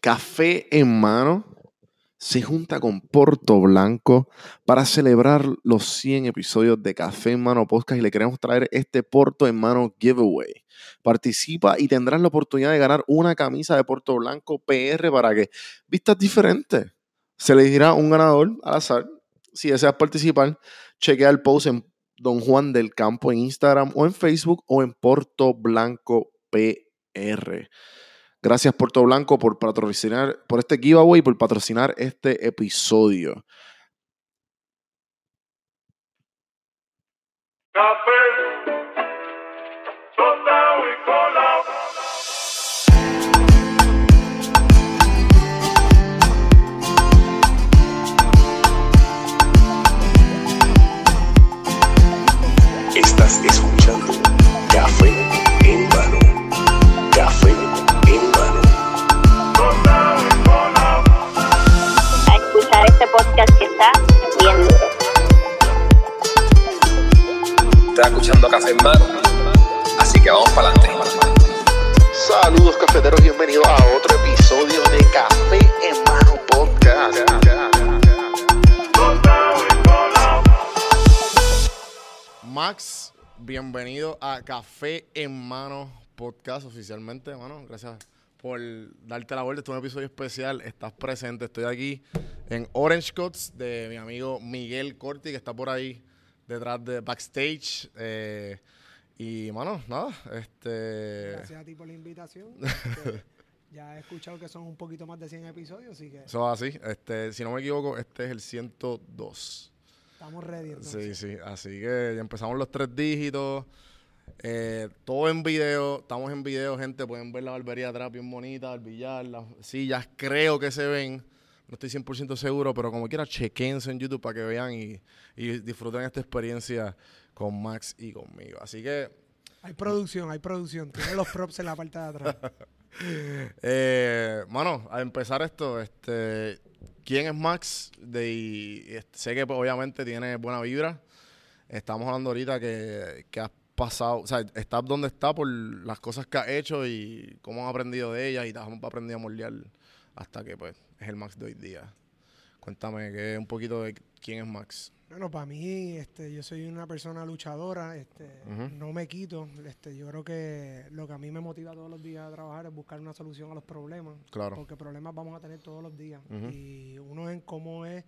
Café en mano se junta con Porto Blanco para celebrar los 100 episodios de Café en Mano Podcast y le queremos traer este Porto en Mano giveaway. Participa y tendrás la oportunidad de ganar una camisa de Porto Blanco PR para que vistas diferentes. Se le dirá un ganador al azar. Si deseas participar, chequea el post en Don Juan del Campo en Instagram o en Facebook o en Porto Blanco PR. Gracias Puerto Blanco por patrocinar, por este giveaway, por patrocinar este episodio. Este podcast que está bien duro. Estás escuchando Café en mano. Así que vamos para adelante. Saludos cafeteros, bienvenidos a otro episodio de Café en Mano Podcast. Max, bienvenido a Café en Mano Podcast oficialmente, mano. Gracias por darte la vuelta. Este es un episodio especial. Estás presente. Estoy aquí en Orange Cuts de mi amigo Miguel Corti, que está por ahí detrás de backstage. Eh, y, mano, nada, este... Gracias a ti por la invitación. Ya he escuchado que son un poquito más de 100 episodios, así que Eso es así. Este, si no me equivoco, este es el 102. estamos ready. Sí, Entonces. sí, así que ya empezamos los tres dígitos. Eh, todo en video, estamos en video, gente. Pueden ver la barbería atrás, bien bonita, el billar, las sillas, creo que se ven. No estoy 100% seguro, pero como quiera, chequense en YouTube para que vean y, y disfruten esta experiencia con Max y conmigo. Así que, Hay producción, hay producción. Tiene los props en la parte de atrás. eh, mano, a empezar esto, este, ¿quién es Max? De, y, este, sé que pues, obviamente tiene buena vibra. Estamos hablando ahorita que, que has pasado, o sea, estás donde está por las cosas que has hecho y cómo has aprendido de ellas y te has aprendido a moldear hasta que pues es el Max de hoy día. Cuéntame que un poquito de quién es Max. Bueno, para mí, este, yo soy una persona luchadora, este, Ujú. no me quito. Este, yo creo que lo que a mí me motiva todos los días a trabajar es buscar una solución a los problemas. Claro. Porque problemas vamos a tener todos los días. Ujú. Y uno en cómo es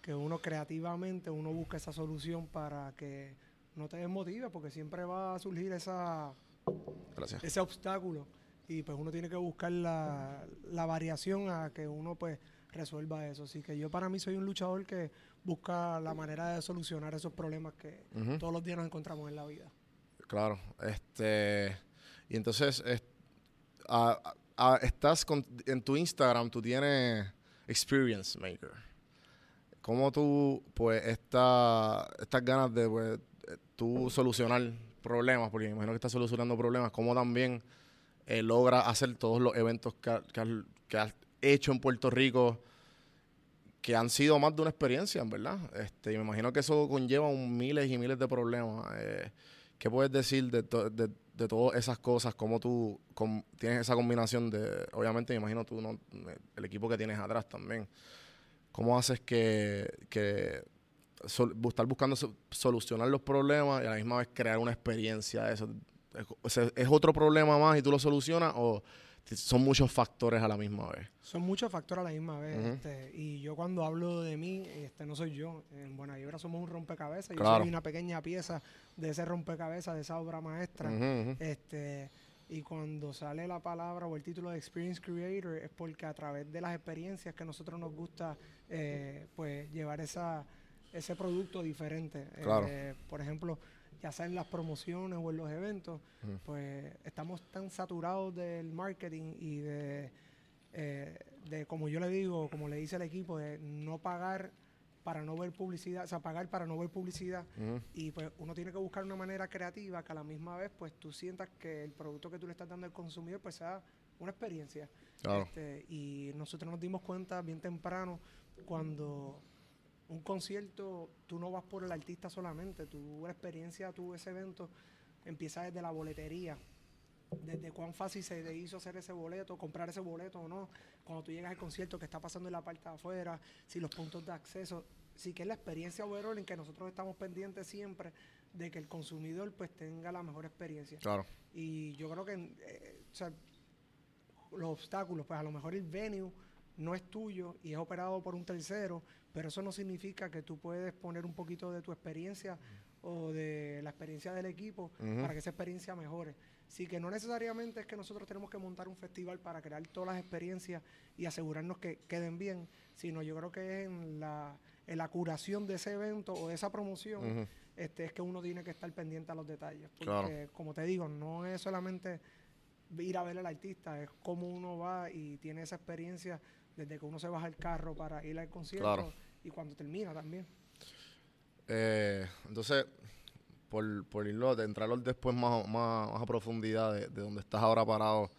que uno creativamente, uno busca esa solución para que no te desmotive, porque siempre va a surgir esa, Gracias. ese obstáculo y pues uno tiene que buscar la, la variación a que uno pues resuelva eso. Así que yo para mí soy un luchador que busca la manera de solucionar esos problemas que todos los días nos encontramos en la vida. Claro, este y entonces es- a- a- estás con- en tu Instagram, tú tienes Experience Maker. ¿Cómo tú, pues, esta, estas ganas de pues, tú solucionar problemas, porque me imagino que estás solucionando problemas, cómo también eh, logra hacer todos los eventos que, que has- hecho en Puerto Rico, que han sido más de una experiencia, en verdad? Este, y me imagino que eso conlleva miles y miles de problemas. eh, ¿Qué puedes decir de, de, de todas esas cosas? ¿Cómo tú tienes esa combinación de, obviamente me imagino tú, no, el equipo que tienes atrás también? ¿Cómo haces que sol- estar buscando so- solucionar los problemas y a la misma vez crear una experiencia de eso? ¿Es, ¿es otro problema más y tú lo solucionas o son muchos factores a la misma vez? Son muchos factores a la misma vez. Este, y yo cuando hablo de mí, este no soy yo. En Buena Vibra somos un rompecabezas. Yo soy una pequeña pieza de ese rompecabezas, de esa obra maestra. Este, y cuando sale la palabra o el título de Experience Creator es porque a través de las experiencias que a nosotros nos gusta eh, pues llevar esa, ese producto diferente. Claro. Eh, por ejemplo, ya sea en las promociones o en los eventos, pues estamos tan saturados del marketing y de, eh, de, como yo le digo, como le dice el equipo, de no pagar para no ver publicidad, o sea, pagar para no ver publicidad. Y pues uno tiene que buscar una manera creativa que a la misma vez pues tú sientas que el producto que tú le estás dando al consumidor pues sea una experiencia. Claro. Este, y nosotros nos dimos cuenta bien temprano cuando un concierto, tú no vas por el artista solamente, tu experiencia, tu ese evento empieza desde la boletería. desde cuán fácil se te hizo hacer ese boleto, comprar ese boleto o no, cuando tú llegas al concierto, qué está pasando en la parte de afuera, si los puntos de acceso, sí que es la experiencia overall en que nosotros estamos pendientes siempre de que el consumidor pues tenga la mejor experiencia. Claro. Y yo creo que eh, o sea, los obstáculos, pues a lo mejor el venue no es tuyo y es operado por un tercero, pero eso no significa que tú puedes poner un poquito de tu experiencia o de la experiencia del equipo para que esa experiencia mejore. Así que no necesariamente es que nosotros tenemos que montar un festival para crear todas las experiencias y asegurarnos que queden bien, sino yo creo que es en la, en la curación de ese evento o de esa promoción este, es que uno tiene que estar pendiente a los detalles. Porque, Claro. como te digo, no es solamente ir a ver al artista, es cómo uno va y tiene esa experiencia desde que uno se baja el carro para ir al concierto Claro. y cuando termina también. Eh, entonces, por, por irlo, de entrarlo después más, más, más a profundidad de, de donde estás ahora parado,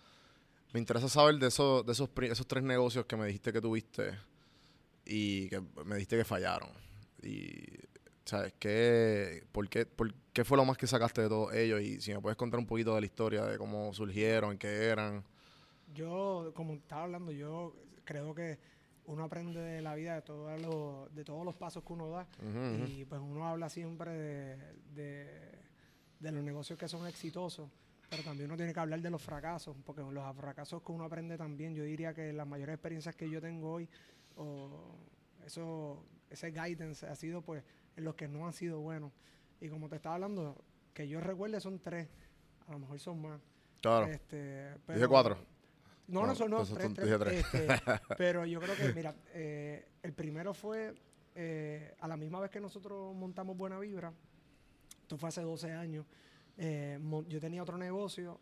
me interesa saber de, esos de esos, esos tres negocios que me dijiste que tuviste y que me dijiste que fallaron. Y, ¿sabes? ¿Qué, por, qué, ¿Por qué fue lo más que sacaste de todos ellos? Y si me puedes contar un poquito de la historia, de cómo surgieron, qué eran. Yo, como estaba hablando, yo creo que uno aprende de la vida de, todos los, de todos los pasos que uno da y pues uno habla siempre de, de, de los negocios que son exitosos, pero también uno tiene que hablar de los fracasos, porque los fracasos que uno aprende también, yo diría que las mayores experiencias que yo tengo hoy, o eso, ese guidance ha sido pues en los que no han sido buenos. Y como te estaba hablando, que yo recuerde son tres, a lo mejor son más. Claro. Este, Dije pero- cuatro. No, No, no, son no, tres, este, pero yo creo que, mira, eh, el primero fue eh, a la misma vez que nosotros montamos Buena Vibra, esto fue hace 12 años, eh, yo tenía otro negocio,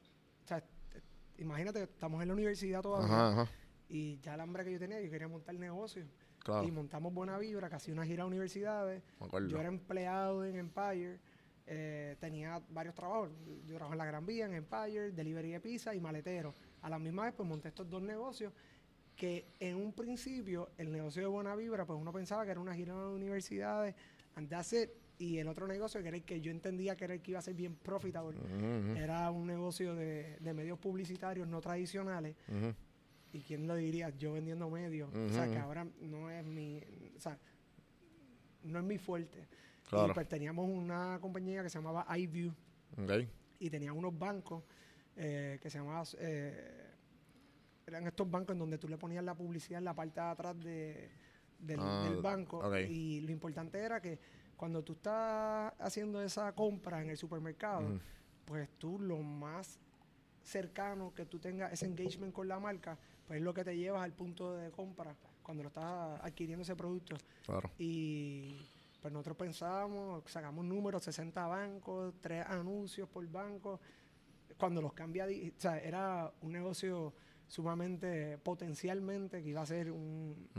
o sea, te- imagínate, estamos en la universidad todavía, Ajá, ajá. y ya el hambre que yo tenía, yo quería montar negocio, Claro. y montamos Buena Vibra, casi una gira a universidades, yo era empleado en Empire, eh, tenía varios trabajos. Yo trabajo en la Gran Vía, en Empire, delivery de pizza y maletero. A la misma vez, pues monté estos dos negocios que en un principio, el negocio de Buena Vibra, pues uno pensaba que era una gira a universidades, and that's it. Y el otro negocio, que era el que yo entendía que era el que iba a ser bien profitable, Ujú, ujú, era un negocio de, de medios publicitarios no tradicionales. ujú. ¿Y quién lo diría? Yo vendiendo medios. O sea, que ahora no es mi... O sea, no es mi fuerte. Claro. Y pues teníamos una compañía que se llamaba iView Ok. y tenía unos bancos eh, que se llamaban... eh, eran estos bancos en donde tú le ponías la publicidad en la parte de atrás de, del, Ah, del banco. Y lo importante era que cuando tú estás haciendo esa compra en el supermercado, pues tú lo más cercano que tú tengas ese engagement con la marca, pues es lo que te llevas al punto de compra cuando lo estás adquiriendo ese producto. Claro. Y pues nosotros pensábamos, sacamos números, 60 bancos, tres anuncios por banco. Cuando los cambia, o sea, era un negocio sumamente, potencialmente, que iba a ser un,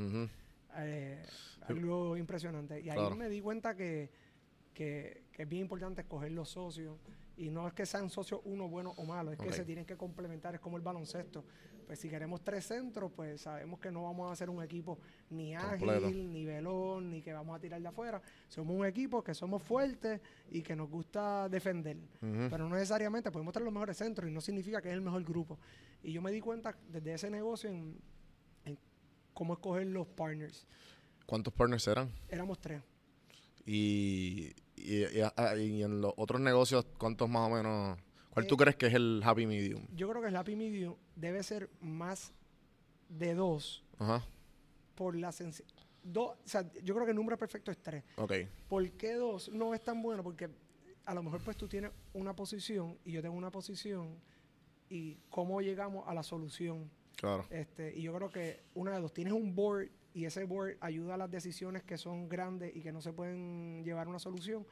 eh, algo impresionante. Y ahí Claro. me di cuenta que, que, que es bien importante escoger los socios. Y no es que sean socios uno bueno o malo, es que se tienen que complementar, es como el baloncesto. Pues si queremos tres centros, pues sabemos que no vamos a hacer un equipo ni ágil, ni velón, ni que vamos a tirar de afuera. Somos un equipo que somos fuertes y que nos gusta defender. Pero no necesariamente podemos tener los mejores centros y no significa que es el mejor grupo. Y yo me di cuenta desde ese negocio en, en cómo escoger los partners. ¿Cuántos partners eran? Éramos tres. Y, y, y- ah, y en los otros negocios, ¿cuántos más o menos? ¿Cuál Eh, tú crees que es el happy medium? Yo creo que el Happy Medium debe ser más de dos Ajá. por la. Dos, o sea, yo creo que el número perfecto es tres. Ok. ¿Por qué dos no es tan bueno? Porque a lo mejor pues tú tienes una posición y yo tengo una posición y cómo llegamos a la solución. Claro. Este, y yo creo que una de dos, tienes un board y ese board ayuda a las decisiones que son grandes y que no se pueden llevar a una solución.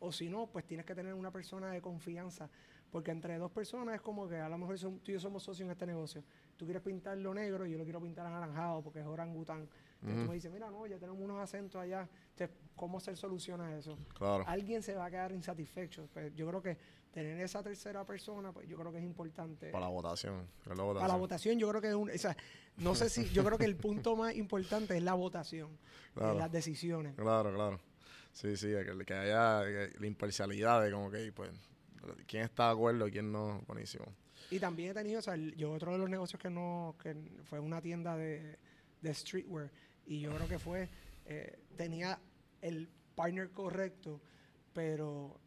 O si no, pues tienes que tener una persona de confianza. Porque entre dos personas es como que a lo mejor son- tú y yo somos socios en este negocio. Tú quieres pintarlo negro y yo lo quiero pintar anaranjado porque es orangután. Entonces tú me dices, mira, no, ya tenemos unos acentos allá. Entonces, ¿cómo hacer solución a eso? Claro. Alguien se va a quedar insatisfecho. Pues yo creo que tener esa tercera persona, pues yo creo que es importante. Para la votación. Para la Para la votación. votación yo creo que es un, o sea, no sé si, yo creo que el punto más importante es la votación, Claro. de las decisiones. Claro, claro. Sí, sí, que, que haya que la imparcialidad de como que, pues, quién está de acuerdo y quién no. Buenísimo. Y también he tenido, o sea, yo otro de los negocios que no, que fue una tienda de, de streetwear y yo creo que fue, eh, tenía el partner correcto, pero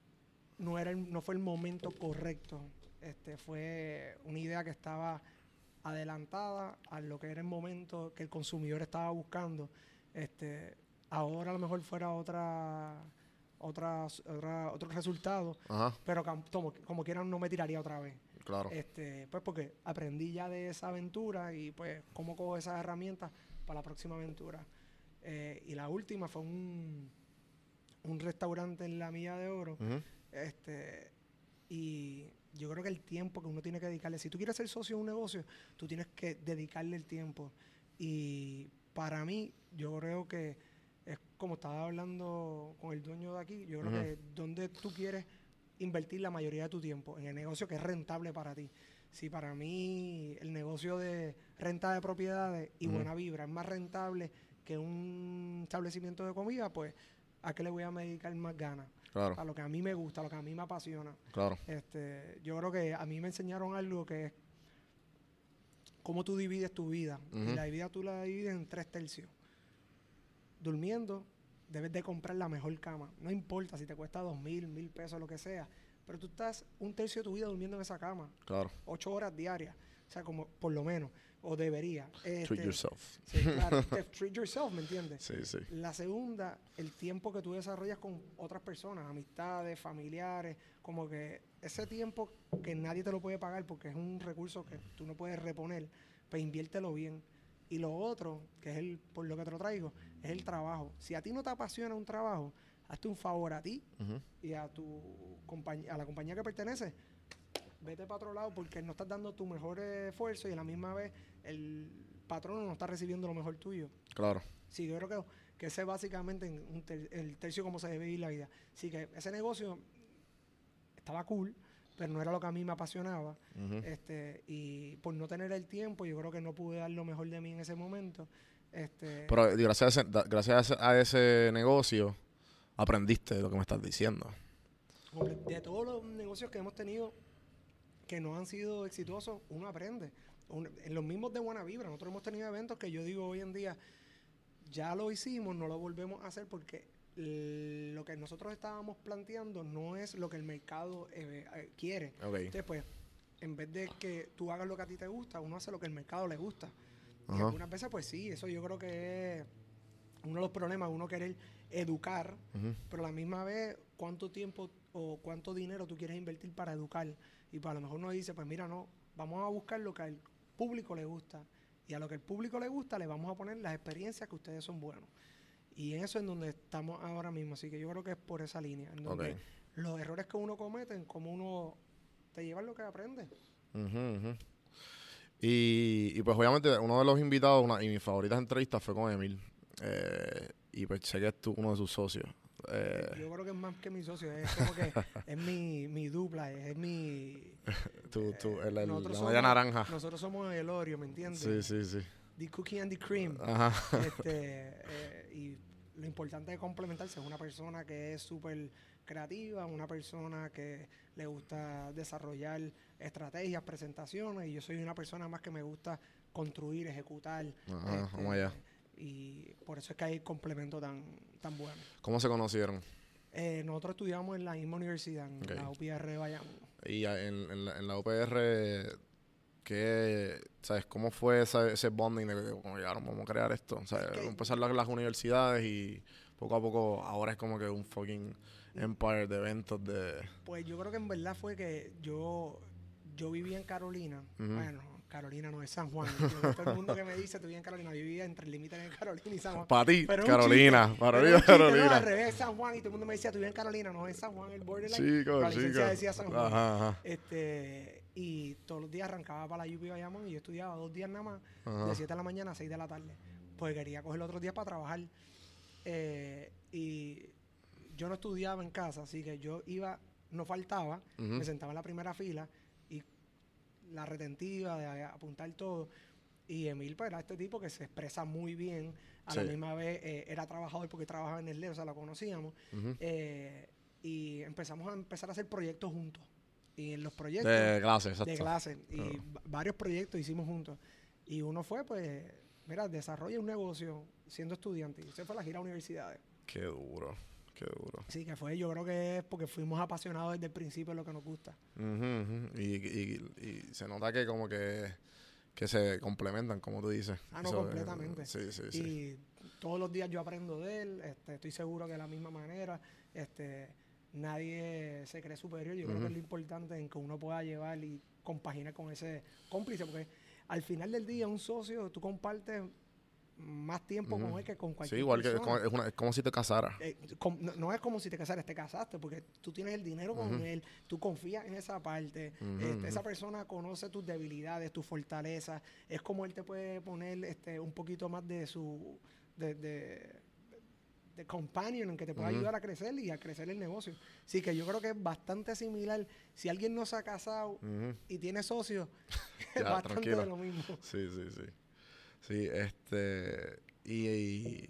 no era el- no fue el momento correcto. Este fue una idea que estaba adelantada a lo que era el momento que el consumidor estaba buscando. Este, ahora a lo mejor fuera otra, otra, otra otro resultado, Ajá, pero como, como quieran no me tiraría otra vez. claro. Este, pues porque aprendí ya de esa aventura y pues cómo cojo esas herramientas para la próxima aventura. Eh, y la última fue un, un restaurante en la Milla de Oro. Ujú, Este, y yo creo que el tiempo que uno tiene que dedicarle, si tú quieres ser socio de un negocio, tú tienes que dedicarle el tiempo. Y para mí, yo creo que como estaba hablando con el dueño de aquí, yo creo que donde tú quieres invertir la mayoría de tu tiempo, en el negocio que es rentable para ti. Si para mí el negocio de renta de propiedades y buena vibra es más rentable que un establecimiento de comida, pues ¿a qué le voy a dedicar más ganas? Claro, a lo que a mí me gusta, a lo que a mí me apasiona. claro. Este, yo creo que a mí me enseñaron algo que es cómo tú divides tu vida. Y la vida tú la divides en tres tercios. Durmiendo, debes de comprar la mejor cama. No importa si te cuesta dos mil, mil pesos, lo que sea. Pero tú estás un tercio de tu vida durmiendo en esa cama. Claro. Ocho horas diarias. O sea, como por lo menos. O debería. Treat Este, yourself. Sí, claro. Treat yourself, ¿me entiendes? Sí, sí. La segunda, el tiempo que tú desarrollas con otras personas, amistades, familiares, como que ese tiempo que nadie te lo puede pagar porque es un recurso que tú no puedes reponer, pues inviértelo bien. Y lo otro, que es el por lo que te lo traigo, es el trabajo. Si a ti no te apasiona un trabajo, hazte un favor a ti y a tu a la compañía que pertenece, vete para otro lado porque no estás dando tu mejor esfuerzo y a la misma vez el patrón no está recibiendo lo mejor tuyo. Claro. Sí, yo creo que, que ese es básicamente en un ter- el tercio como se debe vivir la vida. Así que ese negocio estaba cool, pero no era lo que a mí me apasionaba. Este Y por no tener el tiempo, yo creo que no pude dar lo mejor de mí en ese momento. Este, Pero gracias a, ese, gracias a ese, negocio aprendiste lo que me estás diciendo. de todos los negocios que hemos tenido que no han sido exitosos, uno aprende. Un- en los mismos de Buena Vibra, nosotros hemos tenido eventos que yo digo hoy en día, ya lo hicimos, no lo volvemos a hacer porque lo que nosotros estábamos planteando no es lo que el mercado eh, eh, quiere. Entonces, pues, en vez de que tú hagas lo que a ti te gusta, uno hace lo que el mercado le gusta. Y algunas veces, pues sí, eso yo creo que es uno de los problemas, uno querer educar, pero a la misma vez, cuánto tiempo o cuánto dinero tú quieres invertir para educar. Y pues a lo mejor uno dice, pues mira, no, vamos a buscar lo que al público le gusta. Y a lo que el público le gusta, le vamos a poner las experiencias que ustedes son buenos. Y en eso es donde estamos ahora mismo. Así que yo creo que es por esa línea. En donde los errores que uno comete, en cómo uno te lleva lo que aprende. Ujú, ujú. Y, y pues obviamente uno de los invitados, una, y mis favoritas entrevistas fue con Emil. Eh, y pues sé que es tú, uno de sus socios. Eh, Yo creo que es más que mi socio. Es como que es mi, mi dupla, es, mi... tú, tú, el, el- nosotros la somos- naranja. Nosotros somos el Oreo, ¿me entiendes? Sí, sí, sí. The cookie and the cream. Ajá. este, eh, y lo importante de complementarse es una persona que es súper creativa, una persona que le gusta desarrollar estrategias, presentaciones, y yo soy una persona más que me gusta construir, ejecutar. Ajá, este, vamos allá. Y por eso es que hay complemento tan, tan bueno. ¿Cómo se conocieron? Eh, nosotros estudiamos en la misma universidad, en la UPR de Bayamón. Y en, en la, en la UPR, ¿qué, ¿sabes? ¿Cómo fue ese, ese bonding de que como llegaron, vamos a crear esto? O sea, Es que- empezar las, las universidades y poco a poco ahora es como que un fucking empire de eventos de... Pues yo creo que en verdad fue que yo, yo vivía en Carolina. Bueno, Carolina no es San Juan. Todo el mundo que me dice, tú vivías en Carolina. Yo vivía entre el límite de Carolina y San Juan. Para ti, Carolina. Para mí, chiste, No, Carolina. al revés, San Juan. Y todo el mundo me decía, tú vivías en Carolina. No, es San Juan, el borderline. Chicos, la licencia chicos. decía San Juan. Ajá, ajá. Este, y todos los días arrancaba para la UP Bayamón y yo estudiaba dos días nada más, Ajá. de 7 de la mañana a 6 de la tarde. Pues quería coger los otros días para trabajar. Eh, y yo no estudiaba en casa, así que yo iba, no faltaba, me sentaba en la primera fila la retentiva de a- apuntar todo. Y Emil pues, era este tipo que se expresa muy bien, a la misma vez eh, era trabajador porque trabajaba en el o sea, lo conocíamos. Eh, y empezamos a empezar a hacer proyectos juntos. y en los proyectos De clase, exacto. de clase. Y Claro. varios proyectos hicimos juntos. Y uno fue, pues, mira, desarrolla un negocio siendo estudiante. Y ese fue la gira a universidades. Qué duro, qué duro. Sí, que fue, yo creo que es porque fuimos apasionados desde el principio de lo que nos gusta. Y, y- y se nota que como que, que se complementan, como tú dices. Ah, no, Eso, eh, completamente. Sí, sí, sí. Y todos los días yo aprendo de él, este, estoy seguro que de la misma manera, este, nadie se cree superior. Yo creo que es lo importante en que uno pueda llevar y compaginar con ese cómplice, porque al final del día un socio, tú compartes más tiempo con él que con Sí, cualquier igual que es persona. como, es, una- es como si te casaras. Eh, com- no, no es como si te casaras, te casaste, porque tú tienes el dinero con él, tú confías en esa parte, este, esa persona conoce tus debilidades, tus fortalezas, es como él te puede poner este, un poquito más de su, de, de, de companion en que te pueda ayudar a crecer y a crecer el negocio. Así que yo creo que es bastante similar. Si alguien no se ha casado y tiene socios, es bastante de lo mismo. Sí, sí, sí. Sí, este. Y, y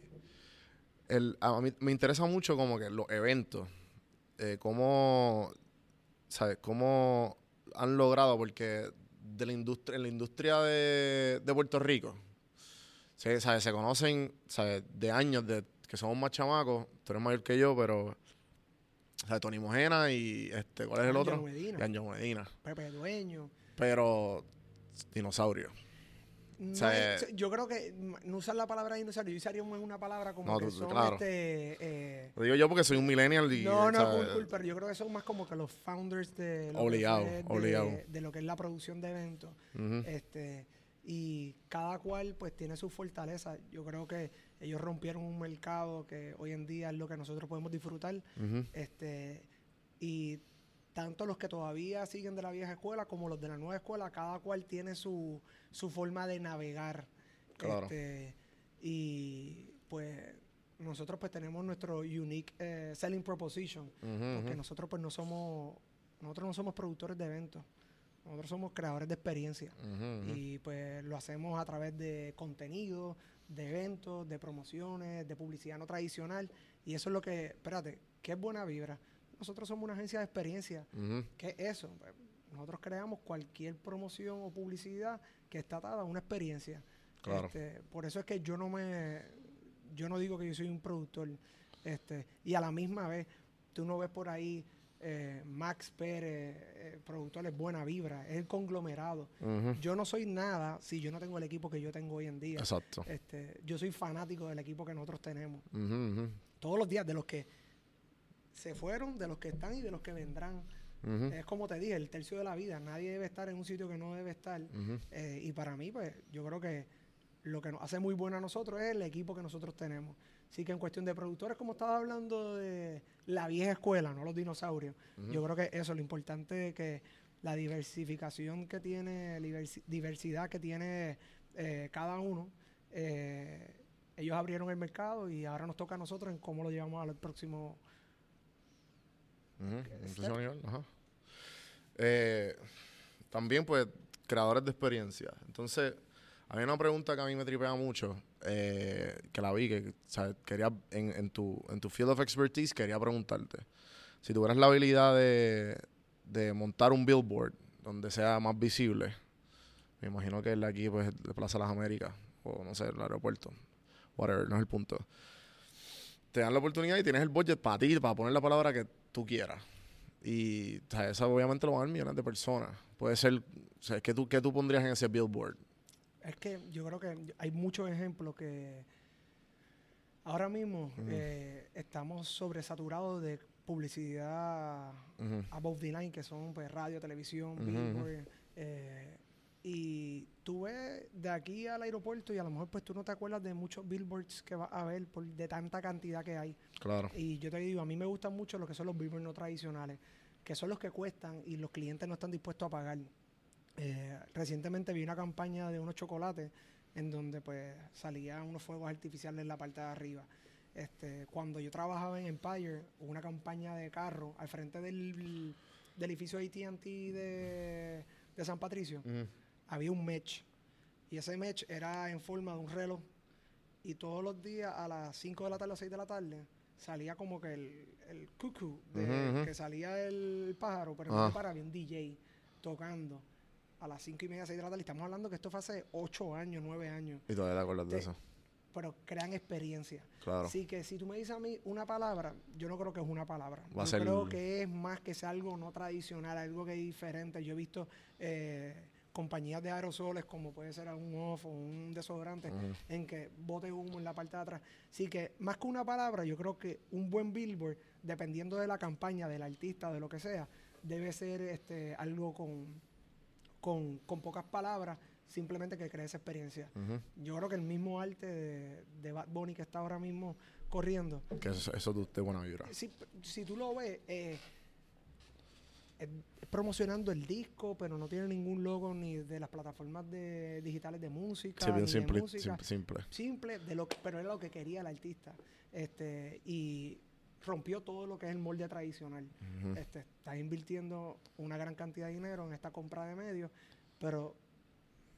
el, a mí me interesa mucho como que los eventos. Eh, cómo. ¿Sabes? Cómo han logrado, porque de la industria, en la industria de, de Puerto Rico, se, ¿sabes? se conocen ¿sabes? de años, de que somos más chamacos. Tú eres mayor que yo, pero. ¿sabes? Tony Mojena y. este ¿Cuál es el Angelo otro? Medina. Y Medina. Pepe Dueño. Pero. Dinosaurio. No sea, es- yo creo que no usar la palabra dinosaurio, yo usaría un- una palabra como No, que son claro. este, eh, Lo digo yo porque soy un millennial y. no, no, cool, cool, pero yo creo que son más como que los founders de lo, Obligado, obligado. de, de lo que es la producción de eventos. Este Y cada cual pues tiene su fortaleza. Yo creo que ellos rompieron un mercado que hoy en día es lo que nosotros podemos disfrutar. Este Y tanto los que todavía siguen de la vieja escuela como los de la nueva escuela, cada cual tiene su, su forma de navegar. Claro. Este, y pues nosotros pues tenemos nuestro unique eh, selling proposition, porque nosotros pues no somos, nosotros no somos productores de eventos, nosotros somos creadores de experiencia. Y pues lo hacemos a través de contenido, de eventos, de promociones, de publicidad no tradicional. Y eso es lo que, espérate, ¿qué es buena vibra? Nosotros somos una agencia de experiencia. ¿Qué es eso? Pues, nosotros creamos cualquier promoción o publicidad que está atada a una experiencia. Claro. Este, por eso es que yo no me, yo no digo que yo soy un productor. Este, y a la misma vez, tú no ves por ahí eh, Max Pérez, eh, productor es buena vibra, es el conglomerado. Yo no soy nada si yo no tengo el equipo que yo tengo hoy en día. Exacto. Este, yo soy fanático del equipo que nosotros tenemos. Todos los días, de los que se fueron, de los que están y de los que vendrán. Es como te dije, el tercio de la vida. Nadie debe estar en un sitio que no debe estar. Eh, y para mí, pues, yo creo que lo que nos hace muy bueno a nosotros es el equipo que nosotros tenemos. Así que en cuestión de productores, como estaba hablando de la vieja escuela, no los dinosaurios, yo creo que eso, lo importante es que la diversificación que tiene, diversi- diversidad que tiene eh, cada uno, eh, ellos abrieron el mercado y ahora nos toca a nosotros en cómo lo llevamos al próximo. Ajá. Eh, también, pues, creadores de experiencia. Entonces, hay una pregunta que a mí me tripea mucho, eh, que la vi, que quería, en, en tu, en tu field of expertise, quería preguntarte. Si tuvieras la habilidad de, de montar un billboard donde sea más visible, me imagino que el de aquí, pues, de Plaza Las Américas, o no sé, el aeropuerto, whatever, no es el punto. Te dan la oportunidad y tienes el budget para ti, para poner la palabra que tú quieras. Y o sea, eso obviamente lo van a ver millones de personas. Puede ser, o sea, ¿qué tú, qué tú pondrías en ese billboard? Es que yo creo que hay muchos ejemplos que ahora mismo eh, estamos sobresaturados de publicidad above the line, que son pues radio, televisión, billboard, eh, y tú ves de aquí al aeropuerto y a lo mejor pues tú no te acuerdas de muchos billboards que vas a ver por de tanta cantidad que hay. Claro. Y yo te digo, a mí me gustan mucho lo que son los billboards no tradicionales, que son los que cuestan y los clientes no están dispuestos a pagar. Eh, recientemente vi una campaña de unos chocolates en donde pues salían unos fuegos artificiales en la parte de arriba. Este, cuando yo trabajaba en Empire, hubo una campaña de carro al frente del, del edificio AT&T de, de San Patricio Ujú. Había un match. Y ese match era en forma de un reloj. Y todos los días a las 5 de la tarde o 6 de la tarde salía como que el, el cuckoo, de- que salía el pájaro, pero Ah. no para, había un DJ tocando a las cinco y media, seis de la tarde. Estamos hablando que esto fue hace ocho años, nueve años, Y todavía te acuerdas de eso. pero crean experiencia. Claro. Así que si tú me dices a mí una palabra, yo no creo que es una palabra. Va a yo ser- creo que es más que sea algo no tradicional, algo que es diferente. Yo he visto eh, compañías de aerosoles como puede ser un off o un desodorante en que bote humo en la parte de atrás. Así que más que una palabra, yo creo que un buen billboard, dependiendo de la campaña, del artista, de lo que sea, debe ser este algo con, con, con pocas palabras, simplemente que cree esa experiencia. Yo creo que el mismo arte de, de Bad Bunny que está ahora mismo corriendo, Que eso, eso de usted buena vibra. si, si tú lo ves, eh, es promocionando el disco, pero no tiene ningún logo ni de las plataformas de, digitales de música, Sí, bien ni de simple, música. simple, simple. De lo que- pero era lo que quería el artista. Este, y rompió todo lo que es el molde tradicional. Este, estás invirtiendo una gran cantidad de dinero en esta compra de medios, pero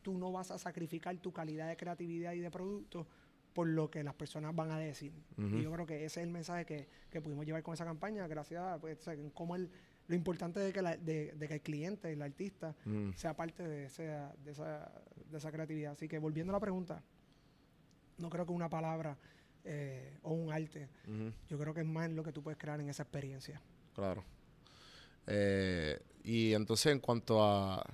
tú no vas a sacrificar tu calidad de creatividad y de producto por lo que las personas van a decir. Y yo creo que ese es el mensaje que, que pudimos llevar con esa campaña, gracias a pues, cómo el, lo importante de que, la- de, de que el cliente, el artista, Mm. sea parte de, esa, de, esa, de esa creatividad. Así que volviendo a la pregunta, no creo que una palabra eh, o un arte, yo creo que es más lo que tú puedes crear en esa experiencia. Claro. Eh, y entonces en cuanto a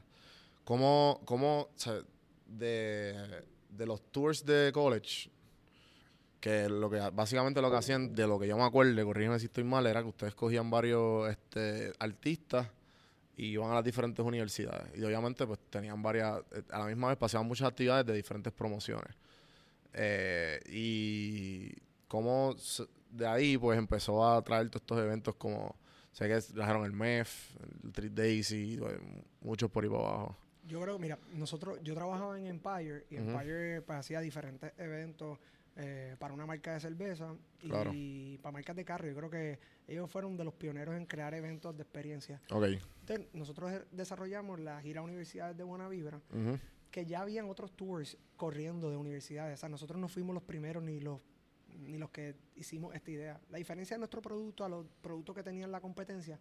cómo, cómo o sea, de, de los tours de college, que lo que básicamente lo que hacían, de lo que yo me acuerdo, corrígeme si estoy mal, era que ustedes cogían varios este, artistas y iban a las diferentes universidades. Y obviamente pues tenían varias, a la misma vez pasaban muchas actividades de diferentes promociones. Eh, y cómo de ahí pues empezó a traer todos estos eventos como sé que trajeron el MEF, el Street Daisy, pues, muchos por ahí para abajo. Yo creo, mira, nosotros, yo trabajaba en Empire y. Empire pues, hacía diferentes eventos eh, para una marca de cerveza y Claro. para marcas de carro. Yo creo que ellos fueron de los pioneros en crear eventos de experiencia. Ok. Entonces, nosotros de- desarrollamos la gira Universidades de Buena Vibra, que ya habían otros tours corriendo de universidades. O sea, nosotros no fuimos los primeros ni los ni los que hicimos esta idea. La diferencia de nuestro producto a los productos que tenían la competencia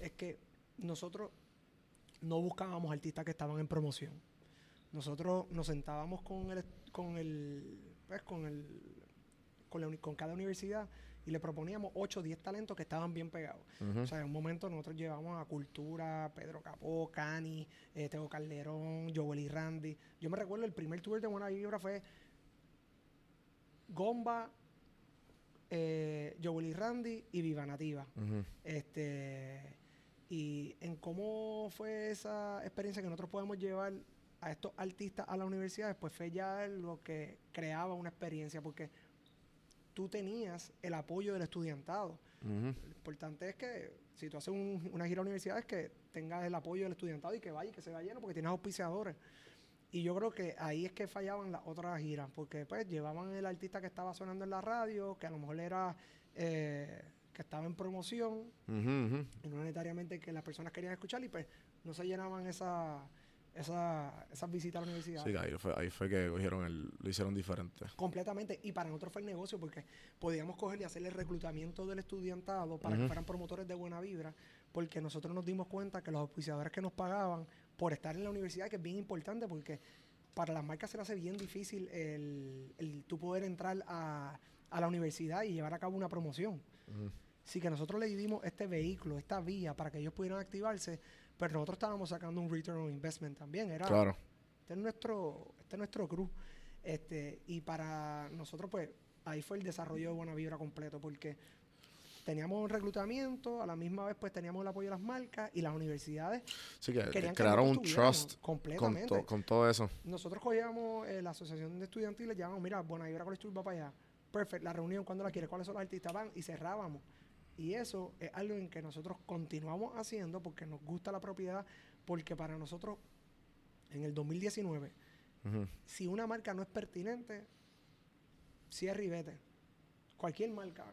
es que nosotros no buscábamos artistas que estaban en promoción. Nosotros nos sentábamos con el con el pues, con el con, la uni- con cada universidad y le proponíamos 8 o 10 talentos que estaban bien pegados. O sea, en un momento nosotros llevamos a Cultura, Pedro Capó, Cani, eh, Teo Calderón, Joel y Randy. Yo me recuerdo el primer tour de Buena Vibra fue Gomba, eh, Joel y Randy y Viva Nativa. Este, y en cómo fue esa experiencia que nosotros podemos llevar a estos artistas a la universidad, pues fue ya lo que creaba una experiencia, porque tú tenías el apoyo del estudiantado. Lo importante es que si tú haces un- una gira a universidades, que tengas el apoyo del estudiantado y que vaya y que se vaya lleno, porque tienes auspiciadores. Y yo creo que ahí es que fallaban las otras giras, porque pues llevaban el artista que estaba sonando en la radio, que a lo mejor era eh, que estaba en promoción, y no necesariamente que las personas querían escuchar y pues no se llenaban esa, esa, esas visitas a la universidad. Sí, ahí fue, ahí fue que cogieron el, lo hicieron diferente. Completamente. Y para nosotros fue el negocio porque podíamos coger y hacer el reclutamiento del estudiantado para que fueran promotores de buena vibra, porque nosotros nos dimos cuenta que los auspiciadores que nos pagaban por estar en la universidad, que es bien importante porque para las marcas se le hace bien difícil el, el tú poder entrar a, a la universidad y llevar a cabo una promoción. Ujú. Así que nosotros le dimos este vehículo, esta vía para que ellos pudieran activarse, pero nosotros estábamos sacando un return on investment también. Era, Claro. este es nuestro, este es nuestro cruz. Este, y para nosotros, pues, ahí fue el desarrollo de Buena Vibra completo, porque teníamos un reclutamiento, a la misma vez, pues, teníamos el apoyo de las marcas y las universidades. Sí, que crearon un trust con, completamente. to- con todo eso. Nosotros cogíamos eh, la asociación de estudiantes y le llamamos, mira, Buena Vibra College Tour va para allá. Perfecto, la reunión, cuando la quiere? ¿Cuáles son los artistas? Van y cerrábamos. Y eso es algo en que nosotros continuamos haciendo porque nos gusta la propiedad, porque para nosotros, en el 2019, Ujú. si una marca no es pertinente, cierra y vete. Cualquier marca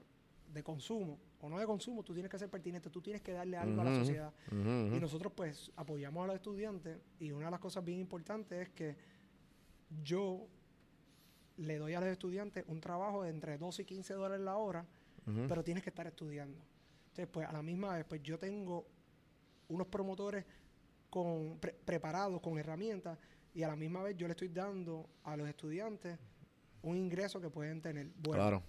de consumo o no de consumo, tú tienes que ser pertinente, tú tienes que darle algo a la sociedad. Y nosotros pues apoyamos a los estudiantes y una de las cosas bien importantes es que yo le doy a los estudiantes un trabajo de entre 12 y 15 dólares la hora Pero tienes que estar estudiando. Entonces, pues a la misma vez, pues yo tengo unos promotores con, pre- preparados con herramientas y a la misma vez yo le estoy dando a los estudiantes un ingreso que pueden tener. Bueno, Claro.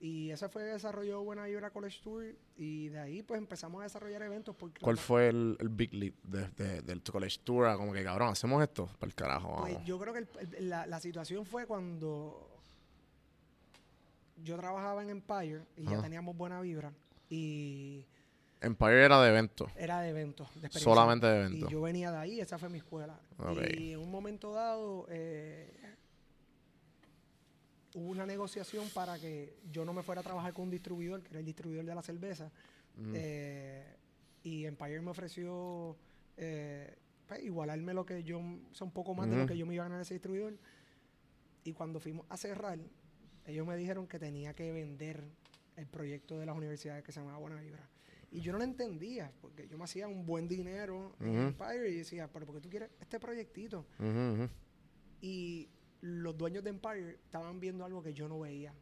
Y ese fue el desarrollo de Buena Vibra College Tour y de ahí pues empezamos a desarrollar eventos porque... ¿Cuál fue el, el big leap de, de- del college tour? a Como que, cabrón, hacemos esto. Para el carajo, vamos. Pues yo creo que el- el- la, la situación fue cuando yo trabajaba en Empire y ya teníamos Buena Vibra y Empire era de evento. era de eventos. de. Solamente de eventos. Y yo venía de ahí, esa fue mi escuela. Y en un momento dado eh, hubo una negociación para que yo no me fuera a trabajar con un distribuidor, que era el distribuidor de la cerveza. Mm. Eh, y Empire me ofreció eh, pues, igualarme lo que yo, o sea, un poco más de lo que yo me iba a ganar ese distribuidor. Y cuando fuimos a cerrar, ellos me dijeron que tenía que vender el proyecto de las universidades que se llamaba Buena Vibra. Y yo no lo entendía, porque yo me hacía un buen dinero en. Empire y decía, pero ¿por qué tú quieres este proyectito? Y los dueños de Empire estaban viendo algo que yo no veía.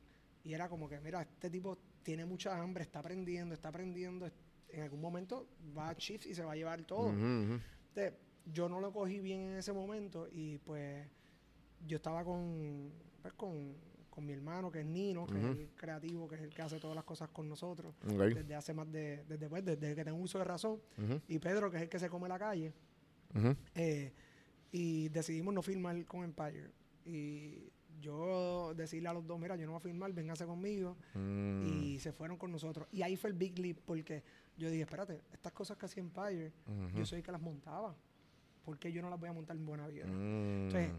Y era como que, mira, este tipo tiene mucha hambre, está aprendiendo, está aprendiendo. En algún momento va a shift y se va a llevar todo. Entonces, yo no lo cogí bien en ese momento y pues yo estaba con, pues, con, con mi hermano, que es Nino, que es el creativo, que es el que hace todas las cosas con nosotros. Desde hace más de, desde, pues, desde que tengo uso de razón. Y Pedro, que es el que se come la calle. Eh, y decidimos no firmar con Empire. Y yo decirle a los dos, mira, yo no voy a firmar, véngase conmigo. Mm, Y se fueron con nosotros. Y ahí fue el big leap porque yo dije, espérate, estas cosas que hacía Empire, yo soy el que las montaba. ¿Por qué yo no las voy a montar en buena vida? Mm. Entonces,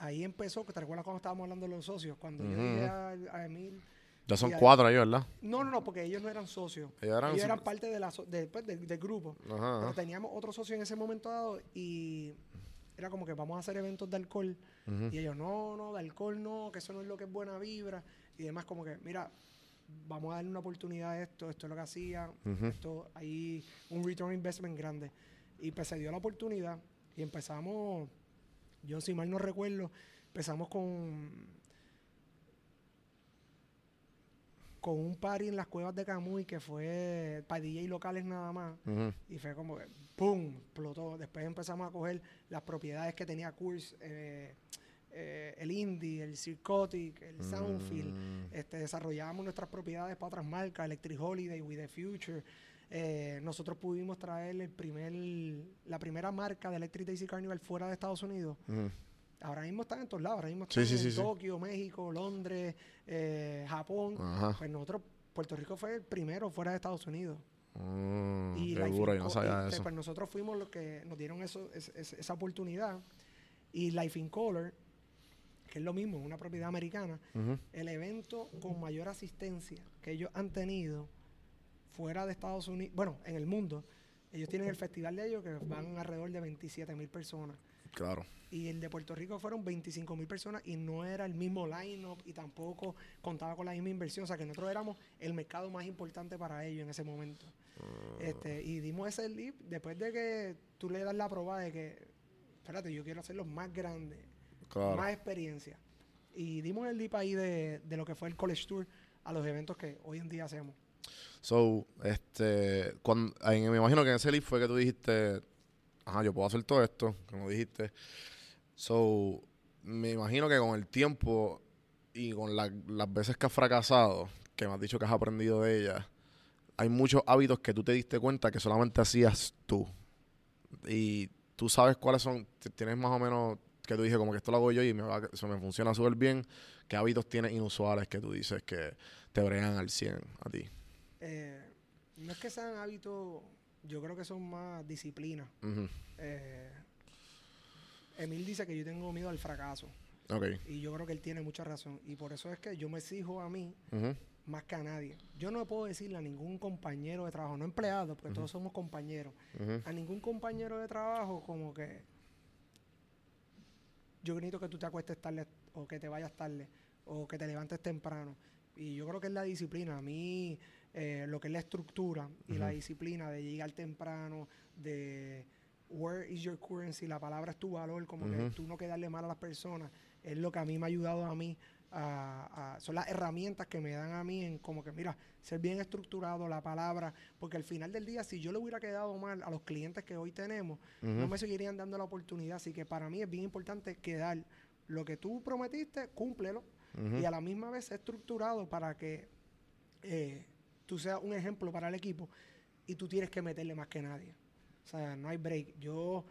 ahí empezó, que te recuerdas cuando estábamos hablando de los socios, cuando yo dije a, a Emil, ya son cuatro ahí, ¿verdad? no, no, no, porque ellos no eran socios. Ellos eran ellos eran parte de la, so- de- pues, del, del grupo. Ajá, Pero ajá. teníamos otro socio en ese momento dado y era como que vamos a hacer eventos de alcohol. Y ellos, no, no, de alcohol no, que eso no es lo que es buena vibra. Y demás, como que, mira, vamos a darle una oportunidad a esto, esto es lo que hacía, Ujú. esto, hay un return investment grande. Y pues se dio la oportunidad y empezamos, yo si mal no recuerdo, empezamos con con un party en las cuevas de Camuy que fue para DJ locales nada más. Y fue como que ¡pum! explotó. Después empezamos a coger las propiedades que tenía Curse, eh, eh, el Indie, el Circotic, el Soundfield. Mm. Este, desarrollábamos nuestras propiedades para otras marcas, Electric Holiday, We The Future. Eh, nosotros pudimos traer el primer, la primera marca de Electric Daisy Carnival fuera de Estados Unidos. Ahora mismo están en todos lados. Ahora mismo están sí, en sí, sí. Tokio, México, Londres, eh, Japón. Ajá. Pues nosotros, Puerto Rico fue el primero fuera de Estados Unidos. Mm, Y in yo no Co- sabía y, de pues, eso. pues nosotros fuimos los que nos dieron eso, es- es- esa oportunidad. Y Life in Color, que es lo mismo, una propiedad americana, el evento con mayor asistencia que ellos han tenido fuera de Estados Unidos, bueno, en el mundo, ellos tienen el festival de ellos que van alrededor de 27 mil personas. Claro. Y el de Puerto Rico fueron 25 mil personas y no era el mismo line-up y tampoco contaba con la misma inversión. O sea que nosotros éramos el mercado más importante para ellos en ese momento. Ah. Este, y dimos ese leap después de que tú le das la prueba de que, espérate, yo quiero hacerlo más grande, Claro. más experiencia. Y dimos el leap ahí de, de lo que fue el College Tour a los eventos que hoy en día hacemos. So, este, cuando, me imagino que en ese leap fue que tú dijiste, ajá, yo puedo hacer todo esto, como dijiste. So, me imagino que con el tiempo y con la- las veces que has fracasado, que me has dicho que has aprendido de ellas, hay muchos hábitos que tú te diste cuenta que solamente hacías tú. Y tú sabes cuáles son, tienes más o menos que tú dices como que esto lo hago yo y me va, eso me funciona súper bien. ¿Qué hábitos tienes inusuales que tú dices que te bregan al 100 a ti? Eh, no es que sean hábitos, yo creo que son más disciplina. Eh, Emil dice que yo tengo miedo al fracaso. Ok. Y yo creo que él tiene mucha razón. Y por eso es que yo me exijo a mí más que a nadie. Yo no puedo decirle a ningún compañero de trabajo, no empleado, porque todos somos compañeros, a ningún compañero de trabajo como que yo necesito que tú te acuestes tarde o que te vayas tarde o que te levantes temprano. Y yo creo que es la disciplina. A mí, eh, lo que es la estructura y la disciplina de llegar temprano, de where is your currency, la palabra es tu valor, como que tú no quedarle mal a las personas, es lo que a mí me ha ayudado a mí, a- a- son las herramientas que me dan a mí en como que, mira, ser bien estructurado, la palabra, porque al final del día, si yo le hubiera quedado mal a los clientes que hoy tenemos, no me seguirían dando la oportunidad, así que para mí es bien importante quedar lo que tú prometiste, cúmplelo, y a la misma vez estructurado para que eh, tú seas un ejemplo para el equipo y tú tienes que meterle más que nadie. O sea, no hay break. Yo,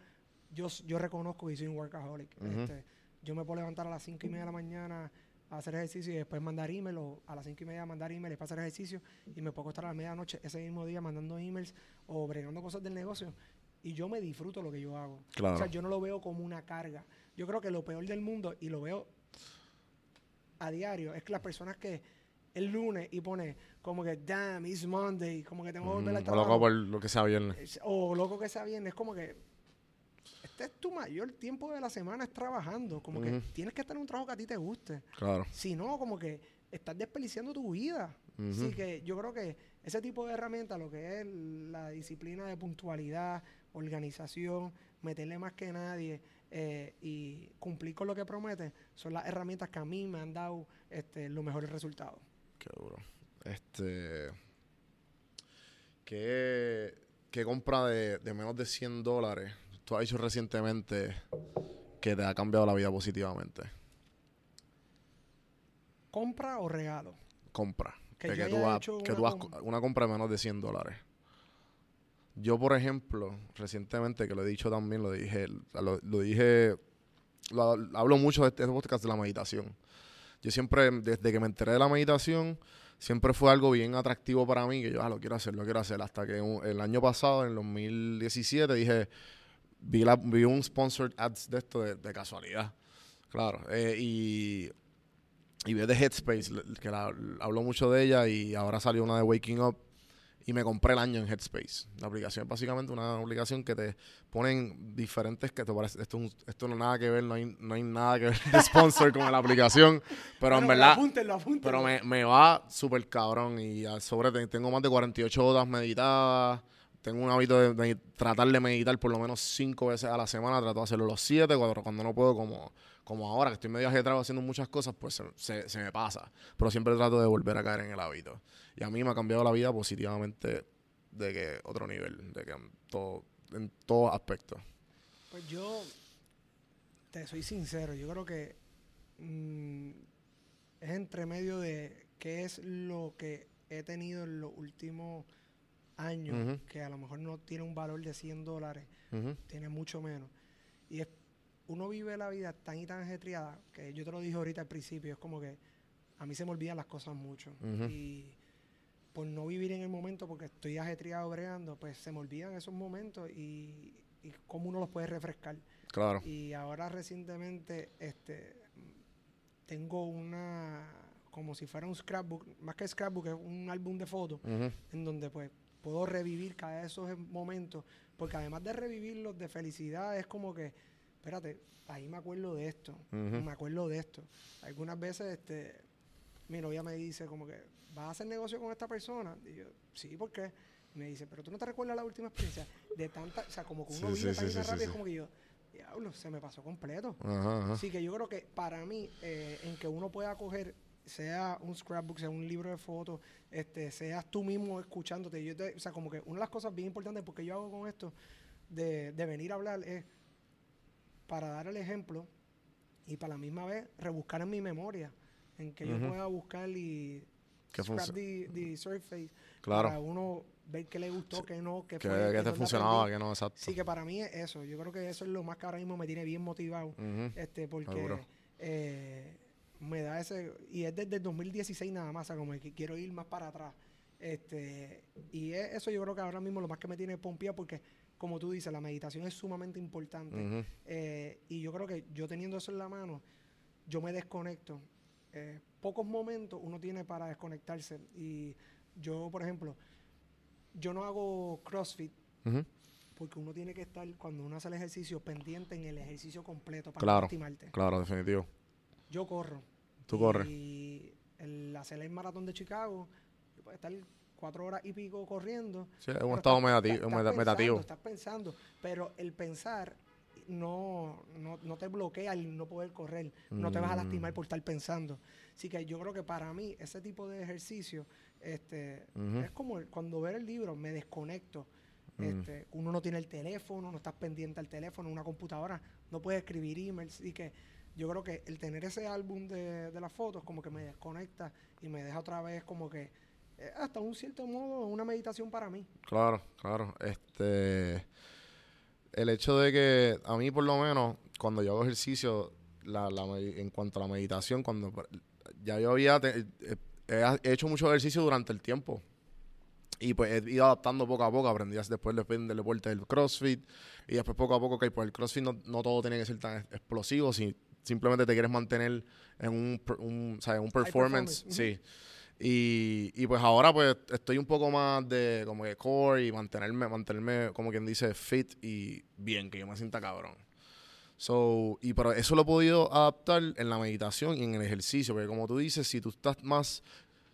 yo, yo reconozco que soy un workaholic. Este, yo me puedo levantar a las 5 y media de la mañana a hacer ejercicio y después mandar email o a las 5 y media mandar email para hacer ejercicio y me puedo acostar a la medianoche ese mismo día mandando emails o bregando cosas del negocio y yo me disfruto lo que yo hago. Claro. O sea, yo no lo veo como una carga. Yo creo que lo peor del mundo, y lo veo a diario, es que las personas que el lunes y pone como que, damn, it's Monday, como que tengo que volver al Ujú. O loco por lo que sea viernes. Es- O loco que sea viernes, es como que este es tu mayor tiempo de la semana, es trabajando. Como que tienes que estar en un trabajo que a ti te guste. Claro. Si no, como que estás desperdiciando tu vida. Así que yo creo que ese tipo de herramientas, lo que es la disciplina de puntualidad, organización, meterle más que nadie eh, y cumplir con lo que promete, son las herramientas que a mí me han dado este, los mejores resultados. Qué duro. Este. ¿Qué, qué compra de, de menos de 100 dólares tú has hecho recientemente que te ha cambiado la vida positivamente? ¿Compra o regalo? Compra. Que De yo tú has- hecho que una tú has- com- una compra de menos de 100 dólares. Yo, por ejemplo, recientemente, que lo he dicho también, lo dije, lo, lo dije, lo- hablo mucho de este podcast de la meditación. Yo siempre, desde que me enteré de la meditación, siempre fue algo bien atractivo para mí, que yo, ah, lo quiero hacer, lo quiero hacer. Hasta que el año pasado, en el 2017, dije, vi, vi un sponsored ads de esto de, casualidad. Claro. eh, y, y vi de Headspace, que la, hablo mucho de ella, y ahora salió una de Waking Up. Y me compré el año en Headspace. La aplicación es básicamente una aplicación que te ponen diferentes que te parece. Esto, esto no nada que ver, no hay, no hay nada que ver de sponsor con la aplicación. Pero en verdad. Apúntenlo, apúntenlo. Pero me, me va súper cabrón. Y sobre te- tengo más de 48 horas meditadas. Tengo un hábito de, tratar de meditar por lo menos cinco veces a la semana. Trato de hacerlo los siete. Cuando, no puedo, como, como ahora que estoy medio ajetrado haciendo muchas cosas, pues se me pasa. Pero siempre trato de volver a caer en el hábito. Y a mí me ha cambiado la vida positivamente de que otro nivel. De que en todo, en todos aspectos. Pues yo, te soy sincero, yo creo que mm, es entre medio de qué es lo que he tenido en los últimos años, Ujú. que a lo mejor no tiene un valor de 100 dólares, Ujú. tiene mucho menos. Y es, uno vive la vida tan y tan ajetreada, que yo te lo dije ahorita al principio, es como que a mí se me olvidan las cosas mucho. Ujú. Y por no vivir en el momento, porque estoy ajetreado bregando, pues se me olvidan esos momentos y, y cómo uno los puede refrescar. Claro. Y ahora recientemente este tengo una como si fuera un scrapbook, más que scrapbook, es un álbum de fotos Ujú. en donde pues puedo revivir cada de esos momentos, porque además de revivirlos de felicidad es como que, espérate, ahí me acuerdo de esto, me acuerdo de esto. Algunas veces este mi novia me dice como que, ¿vas a hacer negocio con esta persona? Y yo, sí, ¿por qué? Y me dice, pero tú no te recuerdas la última experiencia de tanta, o sea, como que uno Sí, vive sí, tan sí, rápido, es como que yo, diablo, se me pasó completo. Ajá, ajá. Así que yo creo que para mí, eh, en que uno pueda coger, sea un scrapbook, sea un libro de fotos, este, seas tú mismo escuchándote. Yo te- o sea, como que una de las cosas bien importantes, porque yo hago con esto, de, de venir a hablar, es para dar el ejemplo y para la misma vez rebuscar en mi memoria, en que Ujú. yo pueda buscar y Que scrap the, the surface Claro. para uno ver qué le gustó, qué no, qué Que, fue, que qué te funcionaba, que no, exacto. Sí, que para mí es eso. Yo creo que eso es lo más que ahora mismo me tiene bien motivado Ujú. este porque eh, me da ese y es desde el 2016 nada más o sea, como que quiero ir más para atrás este y es- eso yo creo que ahora mismo lo más que me tiene pompía porque como tú dices la meditación es sumamente importante eh, y yo creo que yo teniendo eso en la mano yo me desconecto Eh, pocos momentos uno tiene para desconectarse y yo por ejemplo yo no hago CrossFit porque uno tiene que estar cuando uno hace el ejercicio pendiente en el ejercicio completo para Claro. no lastimarte Claro, definitivo. yo corro. Tú corres. Y el hacer el maratón de Chicago, yo puedo estar cuatro horas y pico corriendo. Sí, es un estado estás- medati- estás pensando, meditativo. Estás pensando, pero el pensar no, no, no te bloquea el no poder correr, no te vas a lastimar por estar pensando. Así que yo creo que para mí ese tipo de ejercicio este, es como el- cuando ver el libro me desconecto. Mm. Este, uno no tiene el teléfono, no estás pendiente al teléfono, una computadora, no puedes escribir emails. Y que yo creo que el tener ese álbum de, de las fotos como que me desconecta y me deja otra vez como que eh, hasta un cierto modo una meditación para mí. Claro, claro. Este. El hecho de que, a mí por lo menos, cuando yo hago ejercicio, la, la en cuanto a la meditación, cuando ya yo había eh, he hecho mucho ejercicio durante el tiempo. Y pues he ido adaptando poco a poco, aprendí después del deporte del CrossFit. Y después poco a poco, que pues el CrossFit no, no todo tiene que ser tan explosivo, si simplemente te quieres mantener en un, un, ¿sabes? un performance. performance, Sí. Y, y pues ahora pues estoy un poco más de como que core y mantenerme, mantenerme como quien dice fit y bien, que yo me sienta cabrón. So, y pero eso lo he podido adaptar en la meditación y en el ejercicio, porque como tú dices, si tú estás más,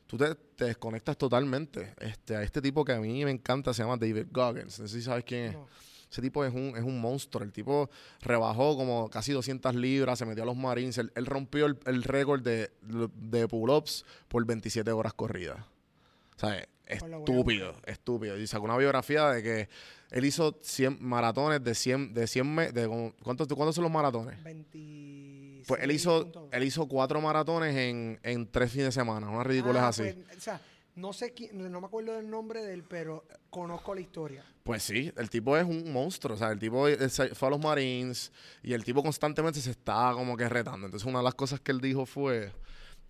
tú te, te desconectas totalmente. Este, a este tipo que a mí me encanta se llama David Goggins, no sé si sabes quién es. No. Ese tipo es un, es un monstruo. El tipo rebajó como casi 200 libras, se metió a los Marines. Él, él rompió el, el récord de, de pull-ups por 27 horas corridas. O sea, estúpido, estúpido. Y sacó una biografía de que él hizo 100 maratones de 100, de 100 me- de como- ¿cuántos, ¿Cuántos son los maratones? 26 Pues él hizo, él hizo cuatro maratones en, en tres fines de semana. Una ridícula Ah, así. pues, o sea, no sé quién, no me acuerdo del nombre de él, pero conozco la historia. Pues sí, el tipo es un monstruo. O sea, el tipo fue a los Marines y el tipo constantemente se está como que retando. Entonces, una de las cosas que él dijo fue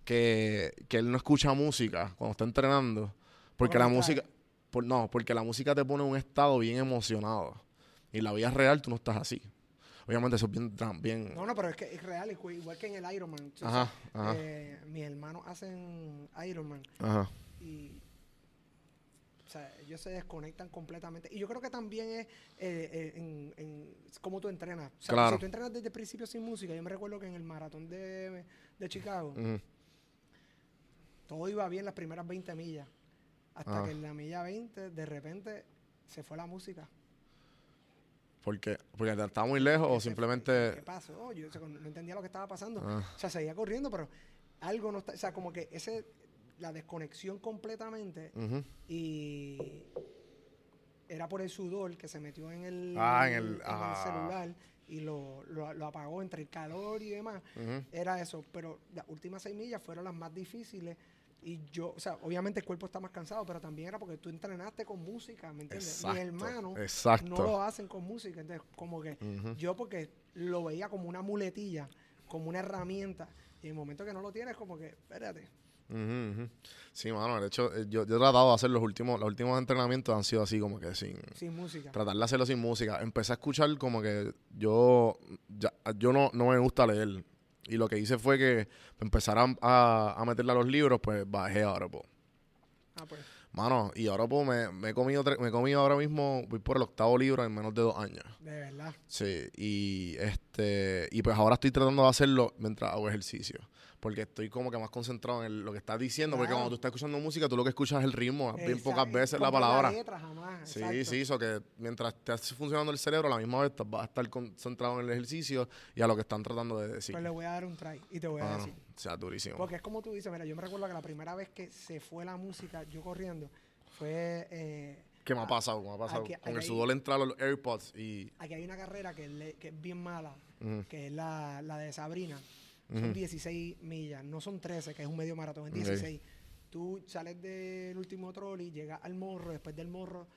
que, que él no escucha música cuando está entrenando. Porque la música. por- no, porque la música te pone en un estado bien emocionado. Y en la vida real tú no estás así. Obviamente, eso es bien. bien No, no, pero es que es real, igual que en el Ironman. O sea, Ajá, ajá. eh, mis hermanos hacen Ironman Ajá. Y o sea, ellos se desconectan completamente. Y yo creo que también es eh, eh, en, en cómo tú entrenas. O sea, Claro. si tú entrenas desde el principio sin música, yo me recuerdo que en el maratón de, de Chicago, todo iba bien las primeras 20 millas. Hasta Ajá. que en la milla 20, de repente, se fue la música. Porque, porque estaba muy lejos o ¿Qué se- simplemente. ¿Qué pasó? Yo o sea, no entendía lo que estaba pasando. Ah. O sea, seguía corriendo, pero algo no está. O sea, como que ese. La desconexión completamente y. Era por el sudor que se metió en el, Ah, en el- en el ah. celular y lo, lo, lo apagó entre el calor y demás. Era eso. Pero las últimas seis millas fueron las más difíciles. Y yo, o sea, obviamente el cuerpo está más cansado, pero también era porque tú entrenaste con música, ¿me entiendes? Exacto, Mi hermano exacto. no lo hacen con música. Entonces, como que yo porque lo veía como una muletilla, como una herramienta. Y en el momento que no lo tienes, como que, espérate. Ujú. Sí, mano, de hecho, eh, yo, yo he tratado de hacer los últimos, los últimos entrenamientos han sido así como que sin Sin música. tratar de hacerlo sin música. Empecé a escuchar como que yo ya- yo no, no me gusta leer. Y lo que hice fue que empezar a, a, a meterle a los libros, pues bajé Audible. Ah, pues. Mano, y Audible me, me he comido me he comido ahora mismo, voy por el octavo libro en menos de dos años. De verdad. Sí, y este y pues ahora estoy tratando de hacerlo mientras hago ejercicio, porque estoy como que más concentrado en el- lo que estás diciendo, porque cuando tú estás escuchando música, tú lo que escuchas es el ritmo, bien pocas veces la palabra. letra, jamás, Sí, exacto. sí, eso que mientras estés funcionando el cerebro, a la misma vez vas a estar concentrado en el ejercicio y a lo que están tratando de decir. Pues le voy a dar un try y te voy a Ah, decir. o sea, durísimo. Porque es como tú dices, mira, yo me recuerdo que la primera vez que se fue la música, yo corriendo, fue... eh, ¿Qué me ha pasado? ¿Qué me ha pasado? aquí- Con el sudor entra los AirPods y... aquí hay una carrera que, es le- que es bien mala, que es la, la de Sabrina. Son Ujú. 16 millas, no son 13, que es un medio maratón, es Ok. 16. Tú sales del último trolley, llegas al morro, después del morro,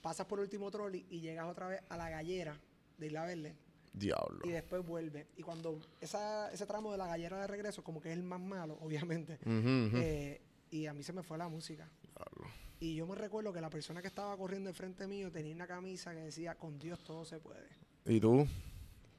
pasas por el último trolley y llegas otra vez a la gallera de Isla Verde Diablo. y después vuelves. Y cuando esa, ese tramo de la gallera de regreso, como que es el más malo, obviamente, eh, y a mí se me fue la música. Y yo me recuerdo que la persona que estaba corriendo enfrente mío tenía una camisa que decía, con Dios todo se puede. ¿Y tú?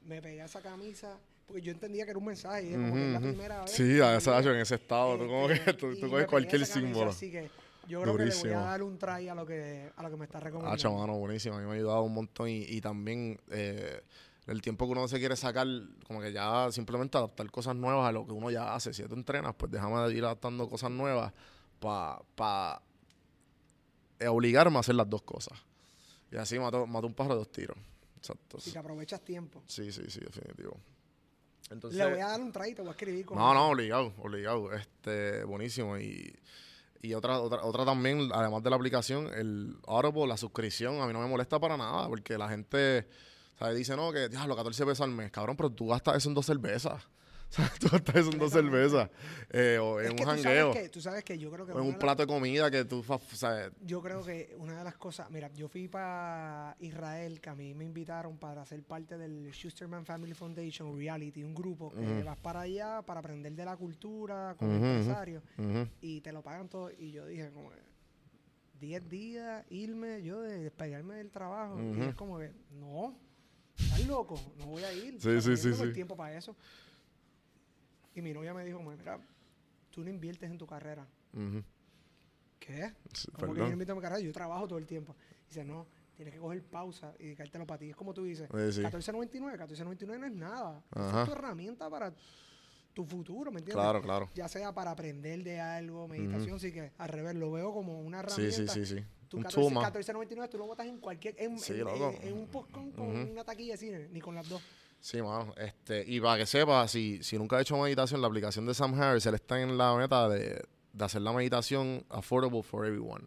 Me pegué a esa camisa, porque yo entendía que era un mensaje, y como que es la primera vez. Sí, a esa en ese estado, tú como este, que tú, y coges cualquier símbolo. Así que yo creo que le Durísimo. voy a dar un try a lo que, a lo que me está recomendando. Ah, chamano, buenísimo. A mí me ha ayudado un montón. Y, y también eh, el tiempo que uno se quiere sacar, como que ya simplemente adaptar cosas nuevas a lo que uno ya hace. Si tú entrenas, pues déjame ir adaptando cosas nuevas para pa, eh, obligarme a hacer las dos cosas. Y así mató, mató un pájaro de dos tiros. Exacto. Así que aprovechas tiempo. Sí, sí, sí, definitivo. Entonces, Le voy a dar un traguito, voy a escribir con. no, no, obligado, obligado. Este, buenísimo. Y, y otra, otra, otra también, además de la aplicación, el Audible, la suscripción, a mí no me molesta para nada, porque la gente, ¿sabes? Dice, no, que, diablo, 14 pesos al mes. Cabrón, pero tú gastas eso en dos cervezas. ¿Sabes? Tú eso en dos cervezas. Eh, o Es en que un jangueo. tú sabes que yo creo que. O en un plato de comida que tú, ¿sabes? Yo creo que una de las cosas, mira, yo fui para Israel, que a mí me invitaron para ser parte del Schusterman Family Foundation Reality, un grupo que vas para allá para aprender de la cultura como Ujú, ujú. empresario Ujú. y te lo pagan todo. Y yo dije, como que 10 días, irme yo de despegarme del trabajo. Y es como que, no, estás loco, no voy a ir. Sí, O sea, sí, sí, no tengo el sí. tiempo para eso. Y mi novia me dijo, mira, tú no inviertes en tu carrera. Ujú. ¿Qué? Sí, Como que yo invito a mi carrera, yo trabajo todo el tiempo. Dice, no, tienes que coger pausa y dedicártelo para ti. Es como tú dices, Sí, sí. 14.99, 14.99 no es nada. Ajá. es tu herramienta para tu futuro, ¿me entiendes? Claro, claro. Ya sea para aprender de algo, meditación, sí que al revés, lo veo como una Sí, herramienta. sí, sí, sí. Tu Un 14 tool más. 14.99 tú lo botas en cualquier, en, Sí, en- en- en un postcon con Ujú. una taquilla de cine, ni con las dos. Sí, mano. Este, y para que sepa, si, si nunca ha hecho meditación, la aplicación de Sam Harris, él está en la meta de, de hacer la meditación affordable for everyone.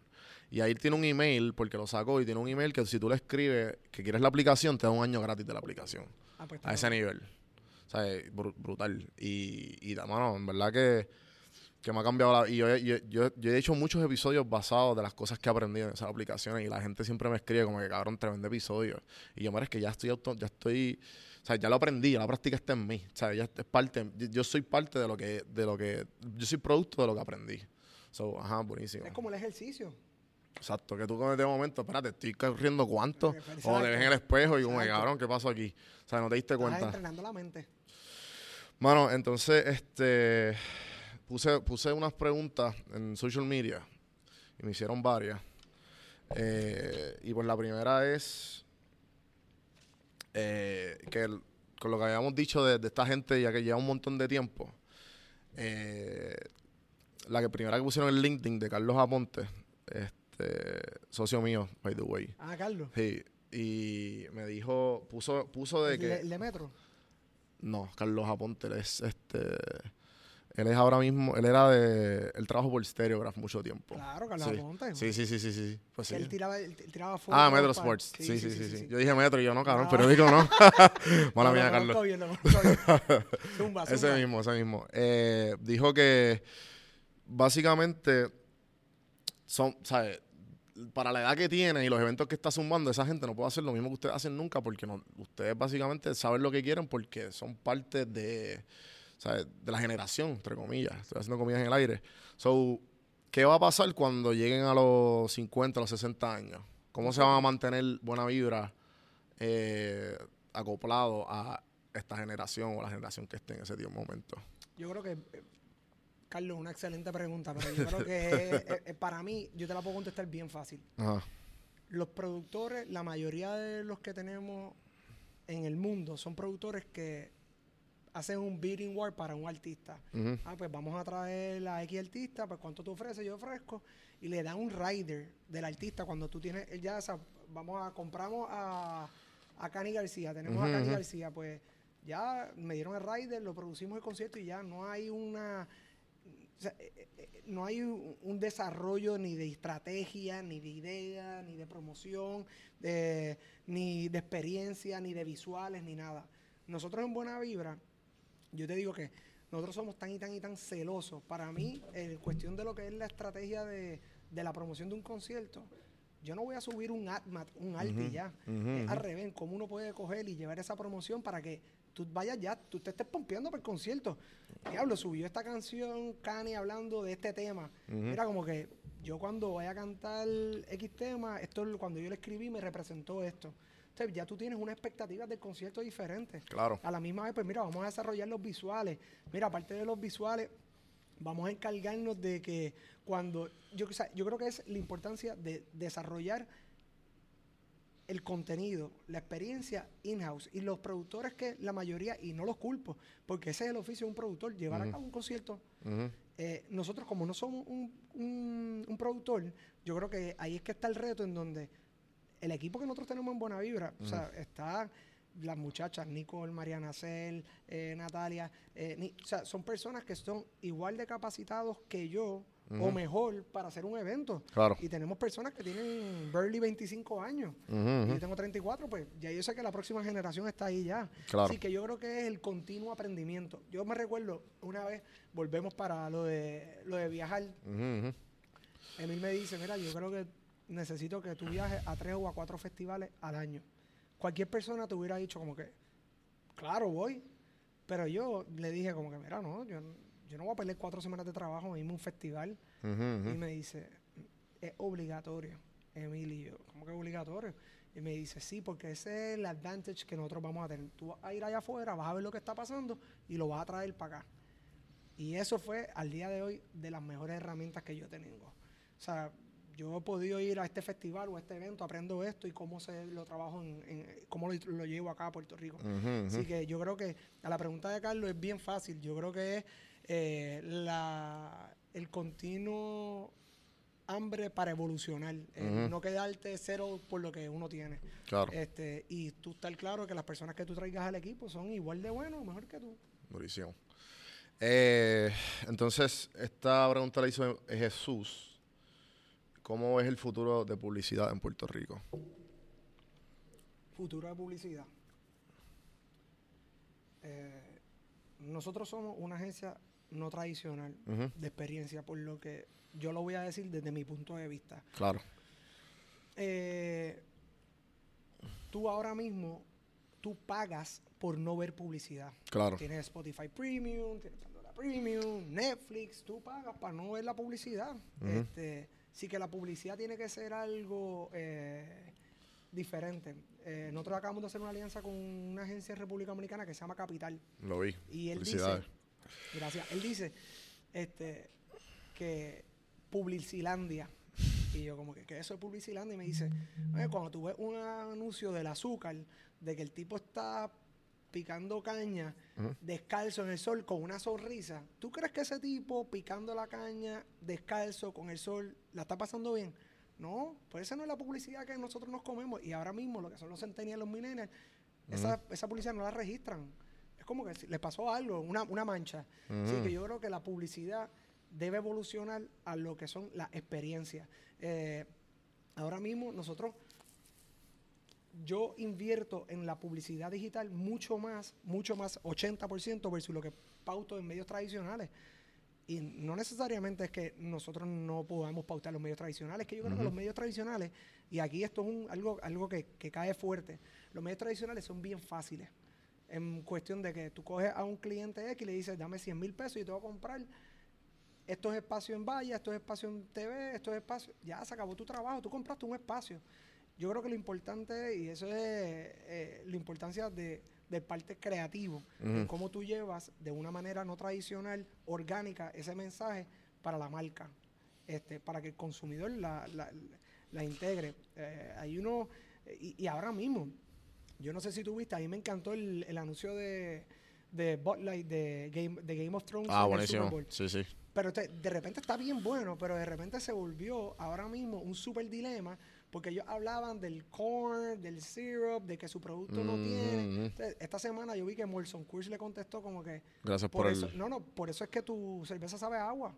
Y ahí tiene un email, porque lo sacó, y tiene un email que si tú le escribes que quieres la aplicación, te da un año gratis de la aplicación. Ah, pues, A ese nivel. O sea, bru- brutal. Y, y mano, en verdad que, que me ha cambiado la... Y yo, he- yo, yo, yo he hecho muchos episodios basados de las cosas que he aprendido en esas aplicaciones y la gente siempre me escribe como que, cabrón, tremendo episodio. Y yo, mira, es que ya estoy... Auto, ya estoy... O sea, ya lo aprendí, ya la práctica está en mí. O sea, ya es parte... Yo, soy parte de lo que... de lo que Yo soy producto de lo que aprendí. So, ajá, buenísimo. Es como el ejercicio. Exacto, que tú con este momento, espérate, estoy corriendo cuánto. Exacto. O te ves en el espejo y como, cabrón, ¿qué pasó aquí? O sea, no te diste Estás cuenta. entrenando la mente. Mano, entonces, este, puse, puse unas preguntas en social media y me hicieron varias. Eh, y pues la primera es eh, que el- con lo que habíamos dicho de, de esta gente ya que lleva un montón de tiempo, eh, la que primera que pusieron en LinkedIn de Carlos Aponte, este, socio mío, by the way. Ah, Carlos. Sí, y me dijo, puso, puso de el, que... de, el de Metro. No, Carlos Aponte, es este. Él es ahora mismo, él era de. Él trabajó por Stereograph mucho tiempo. Claro, Carlos sí. Aponte. Sí, sí, sí, sí, sí. Pues sí. Él tiraba, él tiraba Ah, Metro Sports. Sí sí sí, sí, sí. Yo dije Metro y yo no, cabrón, No. periódico no. Mala No, mía, lo Carlos. conozco bien, lo bien. Zumba, Ese zumba. mismo, ese mismo. Eh, dijo que básicamente son, ¿sabes? Para la edad que tiene y los eventos que está zumbando, esa gente no puede hacer lo mismo que ustedes hacen nunca porque no, ustedes básicamente saben lo que quieren porque son parte de, ¿sabes? de la generación, entre comillas. Estoy haciendo comillas en el aire. So, ¿qué va a pasar cuando lleguen a los 50, a los 60 años? ¿Cómo se van a mantener buena vibra eh, acoplado a esta generación o la generación que esté en ese tiempo momento? Yo creo que, eh, Carlos, una excelente pregunta, pero yo creo que eh, eh, para mí, yo te la puedo contestar bien fácil. Ajá. Los productores, la mayoría de los que tenemos en el mundo son productores que hacen un bidding war para un artista. Ah, pues vamos a traer a X artista, pues cuánto tú ofreces, yo ofrezco, y le dan un rider del artista cuando tú tienes, ya, sa- vamos a, compramos a, a Cani García, tenemos a Cani. García, pues ya me dieron el rider, lo producimos el concierto y ya no hay una, o sea, eh, eh, eh, no hay un, un desarrollo ni de estrategia, ni de idea, ni de promoción, de- ni de experiencia, ni de visuales, ni nada. Nosotros en Buena Vibra, yo te digo que nosotros somos tan y tan y tan celosos. Para mí, en cuestión de lo que es la estrategia de, de la promoción de un concierto, yo no voy a subir un AdMat, un Alti Ujú, ya. ujú, Es al revés, cómo uno puede coger y llevar esa promoción para que tú vayas ya, tú te estés pompeando para el concierto. Diablo, subió esta canción Kanye hablando de este tema. Mira, como que yo cuando voy a cantar X tema, esto es lo- cuando yo le escribí me representó esto. Ya tú tienes una expectativa del concierto diferente. Claro. A la misma vez, pues mira, vamos a desarrollar los visuales. Mira, aparte de los visuales, vamos a encargarnos de que cuando, yo, o sea, yo creo que es la importancia de desarrollar el contenido, la experiencia in-house. Y los productores que la mayoría, y no los culpo, porque ese es el oficio de un productor, llevar a cabo un concierto. Eh, nosotros como no somos un, un- un productor, yo creo que ahí es que está el reto en donde el equipo que nosotros tenemos en Buena Vibra, o sea, está las muchachas, Nicole, Mariana Cel, eh, Natalia, eh, ni- o sea, son personas que son igual de capacitados que yo o mejor para hacer un evento. Claro. Y tenemos personas que tienen barely 25 años. Y yo tengo 34, pues ya yo sé que la próxima generación está ahí ya. Claro. Así que yo creo que es el continuo aprendimiento. Yo me recuerdo una vez, volvemos para lo de, lo de viajar. Emil me dice, mira, yo creo que necesito que tú viajes a tres o a cuatro festivales al año. Cualquier persona te hubiera dicho como que, claro, voy. Pero yo le dije como que, mira, no, yo, yo no voy a perder cuatro semanas de trabajo en irme a un festival. Y me dice, es obligatorio. Emil y yo, ¿cómo que es obligatorio? Y me dice, sí, porque ese es el advantage que nosotros vamos a tener. Tú vas a ir allá afuera, vas a ver lo que está pasando y lo vas a traer para acá. Y eso fue al día de hoy de las mejores herramientas que yo tengo. O sea, yo he podido ir a este festival o a este evento, aprendo esto y cómo se lo trabajo, en, en- cómo lo, lo llevo acá a Puerto Rico. Así que yo creo que a la pregunta de Carlos es bien fácil. Yo creo que es eh, la, el continuo hambre para evolucionar. Ujú. No quedarte cero por lo que uno tiene. Claro. Este, y tú estar claro que las personas que tú traigas al equipo son igual de buenos o mejor que tú. Durísimo. Eh, entonces, esta pregunta la hizo Jesús. ¿Cómo es el futuro de publicidad en Puerto Rico? Futuro de publicidad. Eh, nosotros somos una agencia no tradicional de experiencia, por lo que yo lo voy a decir desde mi punto de vista. Claro. Eh, tú ahora mismo, tú pagas por no ver publicidad. Claro. Tienes Spotify Premium, tienes Pandora Premium, Netflix, tú pagas para no ver la publicidad. este, sí que la publicidad tiene que ser algo eh, diferente. Eh, nosotros acabamos de hacer una alianza con una agencia de República Dominicana que se llama Capital. Lo vi. Y él dice, gracias, él dice este, que Publicilandia, y yo como que, ¿qué eso es Publicilandia? Y me dice, "Oye, cuando tú ves un anuncio del azúcar, de que el tipo está picando caña descalzo en el sol con una sonrisa, ¿tú crees que ese tipo picando la caña descalzo con el sol la está pasando bien? No, pues esa no es la publicidad que nosotros nos comemos. Y ahora mismo lo que son los centennials, los millennials, esa, esa publicidad no la registran. Es como que le pasó algo, una, una mancha. Así que yo creo que la publicidad debe evolucionar a lo que son las experiencias. Eh, ahora mismo nosotros, yo invierto en la publicidad digital mucho más, mucho más, 80% versus lo que pauto en medios tradicionales. Y no necesariamente es que nosotros no podamos pautar los medios tradicionales, que yo creo que los medios tradicionales, y aquí esto es un, algo, algo que, que cae fuerte, los medios tradicionales son bien fáciles. En cuestión de que tú coges a un cliente X y le dices, dame 100 mil pesos y te voy a comprar estos espacios en valla, estos espacios en TV, estos espacios, ya se acabó tu trabajo, tú compraste un espacio. Yo creo que lo importante, y eso es eh, la importancia de, del parte creativo, en cómo tú llevas de una manera no tradicional, orgánica, ese mensaje para la marca, este, para que el consumidor la, la, la integre. Eh, hay uno, y, y ahora mismo, yo no sé si tú viste, a mí me encantó el, el anuncio de, de Bud Light de Game, de Game of Thrones. Ah, en el Super buenísimo. Bowl. Sí, sí. Pero te- de repente está bien bueno, pero de repente se volvió ahora mismo un super dilema porque ellos hablaban del corn, del syrup, de que su producto no tiene. Mm, mm. Entonces, esta semana yo vi que Molson Coors le contestó como que Gracias por, por el. eso, no, no, por eso es que tu cerveza sabe a agua.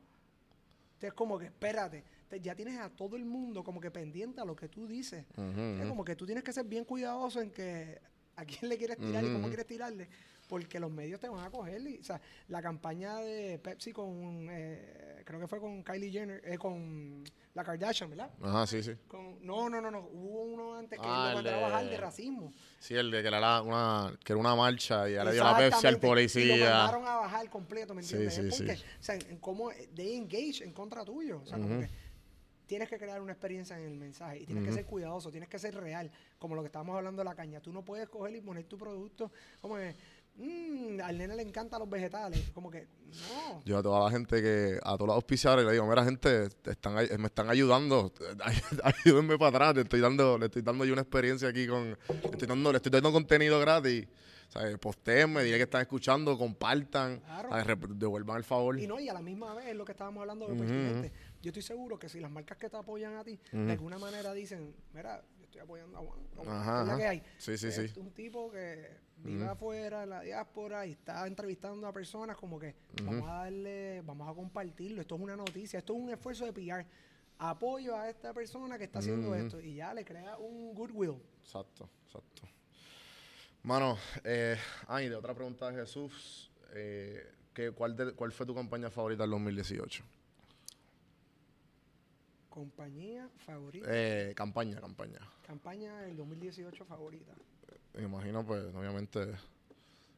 Entonces, como que, espérate, te- ya tienes a todo el mundo como que pendiente a lo que tú dices. Entonces, ujú. como que tú tienes que ser bien cuidadoso en que a quién le quieres tirar y cómo Ujú. quieres tirarle, porque los medios te van a coger. y, o sea, la campaña de Pepsi con, eh, creo que fue con Kylie Jenner, eh, con la Kardashian, ¿verdad? Ajá, sí, sí. Con, no, no, no, no, hubo uno antes que Ah, lo el mandaron a bajar de- racismo. Sí, el de que era una, que era una marcha y ya le dio la Pepsi al Exactamente, Y lo policía. mandaron a bajar completo, ¿me Sí, entiendes? sí, porque, sí. o sea, en cómo they engage en contra tuyo. O sea, como Ujú. que tienes que crear una experiencia en el mensaje y tienes que ser cuidadoso, tienes que ser real, como lo que estábamos hablando de la caña. Tú no puedes coger y poner tu producto como que, "Mm, al nene le encantan los vegetales. Como que, no. Yo a toda la gente que, a todos los auspiciadores le digo, mira gente, te están, me están ayudando, ayúdenme para atrás, le estoy dando, le estoy dando yo una experiencia aquí con, le estoy dando, le estoy dando contenido gratis. ¿sabes? Postéenme, diré que están escuchando, compartan, Claro. devuelvan el favor. Y no, y a la misma vez es lo que estábamos hablando de pertinente. Yo estoy seguro que si las marcas que te apoyan a ti, de alguna manera dicen, mira, yo estoy apoyando a Juan, Ajá, es la ajá. que hay. Sí, sí, Es sí. un tipo que vive Ujú. afuera, en la diáspora, y está entrevistando a personas como que vamos a darle, vamos a compartirlo. Esto es una noticia, esto es un esfuerzo de pillar apoyo a esta persona que está haciendo esto y ya le crea un goodwill. Exacto, exacto. Mano, eh, ay, de otra pregunta de Jesús, eh, ¿qué- cuál, de- ¿cuál fue tu campaña favorita del 2018? Compañía favorita, Eh, campaña, campaña. campaña del 2018 favorita. Me imagino, pues, obviamente,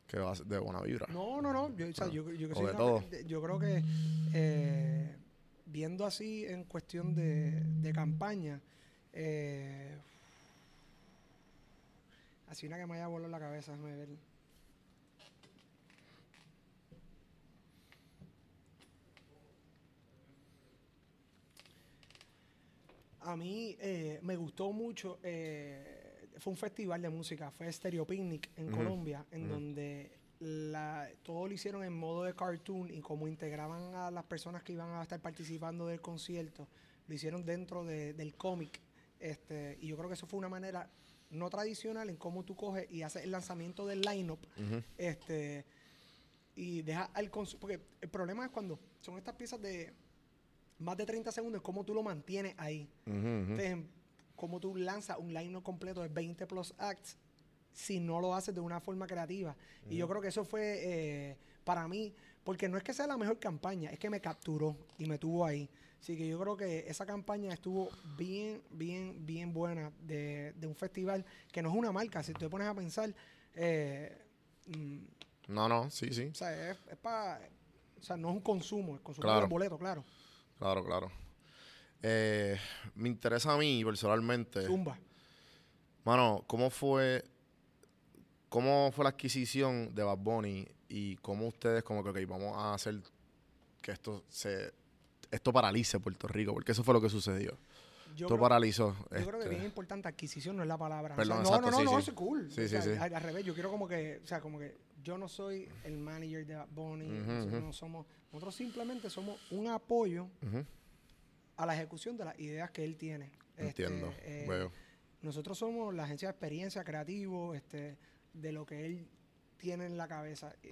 que va a ser de buena vibra. No, no, no. Yo, o sea, yo, yo todo. yo creo que eh, viendo así en cuestión de, de campaña, eh, así una que me haya volado la cabeza, déjame ver. A mí eh, me gustó mucho, eh, fue un festival de música, fue Stereo Picnic en Colombia, en donde la, todo lo hicieron en modo de cartoon y como integraban a las personas que iban a estar participando del concierto, lo hicieron dentro de- del cómic. Este, y yo creo que eso fue una manera no tradicional en cómo tú coges y haces el lanzamiento del lineup Ujú, este y deja al porque el problema es cuando son estas piezas de más de 30 segundos cómo tú lo mantienes ahí. Entonces cómo tú lanzas un line completo de 20 plus acts si no lo haces de una forma creativa y yo creo que eso fue eh, para mí porque no es que sea la mejor campaña es que me capturó y me tuvo ahí así que yo creo que esa campaña estuvo bien bien bien buena de, de un festival que no es una marca si tú te pones a pensar eh, mm, No, no, sí, sí. o sea, es, para. O sea, no es un consumo, es consumo Claro. boleto, claro. Claro, claro. Eh, me interesa a mí personalmente. Zumba. Mano, ¿cómo fue cómo fue la adquisición de Bad Bunny y cómo ustedes como que vamos a hacer que esto se esto paralice Puerto Rico? Porque eso fue lo que sucedió. Yo Esto creo, paralizó. yo creo que este, bien importante, adquisición no es la palabra. O Perdón, sea, no, exacto, no, no, sí, no, eso es cool. Sí, O sí, sea, sí. Al, al revés, yo quiero como que, o sea, como que yo no soy el manager de Bad Bunny, ujú. no somos, nosotros simplemente somos un apoyo ujú, a la ejecución de las ideas que él tiene. Este, Entiendo. eh, Veo. Nosotros somos la agencia de experiencia creativo, este, de lo que él tiene en la cabeza. Y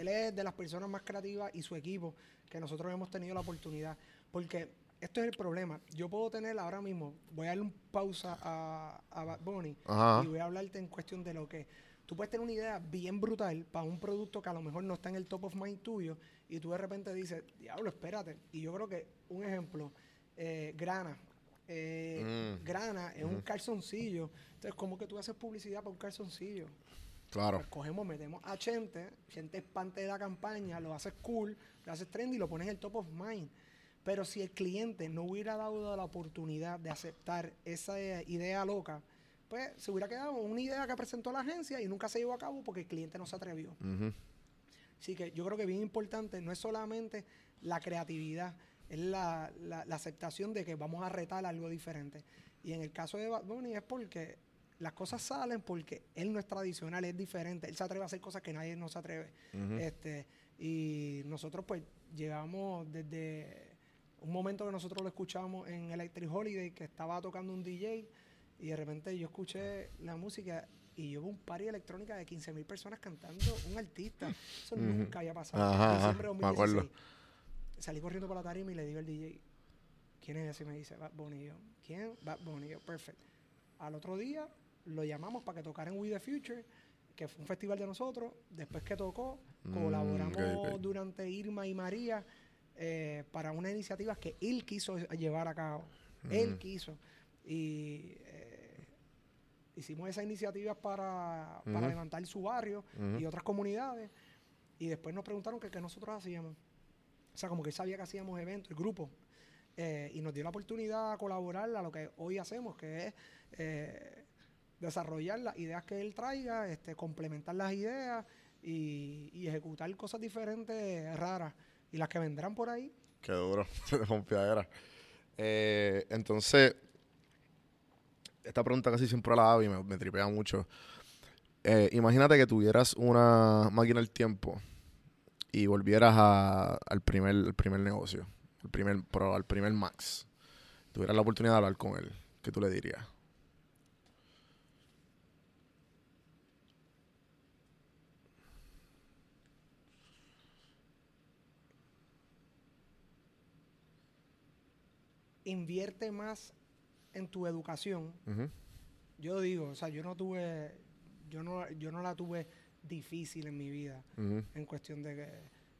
él es de las personas más creativas y su equipo que nosotros hemos tenido la oportunidad. Porque esto es el problema. Yo puedo tener ahora mismo, voy a darle un pausa a, a Bad Bunny Ajá. y voy a hablarte en cuestión de lo que tú puedes tener una idea bien brutal para un producto que a lo mejor no está en el top of mind tuyo y tú de repente dices, diablo, espérate. Y yo creo que un ejemplo, eh, Grana. eh, Mm. Grana es un calzoncillo. Entonces, ¿cómo que tú haces publicidad para un calzoncillo? Claro. Pues cogemos, metemos a Chente, Chente es parte de la campaña, lo haces cool, lo haces trendy y lo pones en el top of mind. Pero si el cliente no hubiera dado la oportunidad de aceptar esa idea loca, pues se hubiera quedado una idea que presentó la agencia y nunca se llevó a cabo porque el cliente no se atrevió. Ujú. Así que yo creo que bien importante no es solamente la creatividad, es la, la- la aceptación de que vamos a retar algo diferente. Y en el caso de Bad Bunny es porque las cosas salen porque él no es tradicional, es diferente. Él se atreve a hacer cosas que nadie no se atreve. Este Y nosotros pues llevamos desde un momento que nosotros lo escuchamos en Electric Holiday, que estaba tocando un DJ y de repente yo escuché la música y yo vi un party electrónica de 15 mil personas cantando un artista. Eso nunca había pasado. Ajá, ajá, Diciembre de me acuerdo. 2016. Salí corriendo por la tarima y le digo al DJ, ¿quién es ese? Y me dice, Bad Bunny. Y yo, ¿quién? Bad Bunny. Y yo, perfect. Al otro día lo llamamos para que tocara en We The Future, que fue un festival de nosotros. Después que tocó, Mm, colaboramos durante Irma y María eh, para unas iniciativas que él quiso llevar a cabo. Él quiso. Y eh, hicimos esas iniciativas para, para levantar su barrio y otras comunidades. Y después nos preguntaron que qué nosotros hacíamos. O sea, como que él sabía que hacíamos eventos, el grupo. eh, y nos dio la oportunidad a colaborar a lo que hoy hacemos, que es eh, desarrollar las ideas que él traiga, este, complementar las ideas y, ejecutar cosas diferentes, raras. Y las que vendrán por ahí, Qué duro, de confiadera. Eh, entonces, esta pregunta casi siempre la hago me, me tripea mucho. Eh, imagínate que tuvieras una máquina del tiempo y volvieras a- al primer, el primer negocio, el primer pro, al primer Max. Tuvieras la oportunidad de hablar con él. ¿Qué tú le dirías? invierte más en tu educación. Yo digo, o sea, yo no tuve, yo no, yo no la tuve difícil en mi vida. ujú, en cuestión de que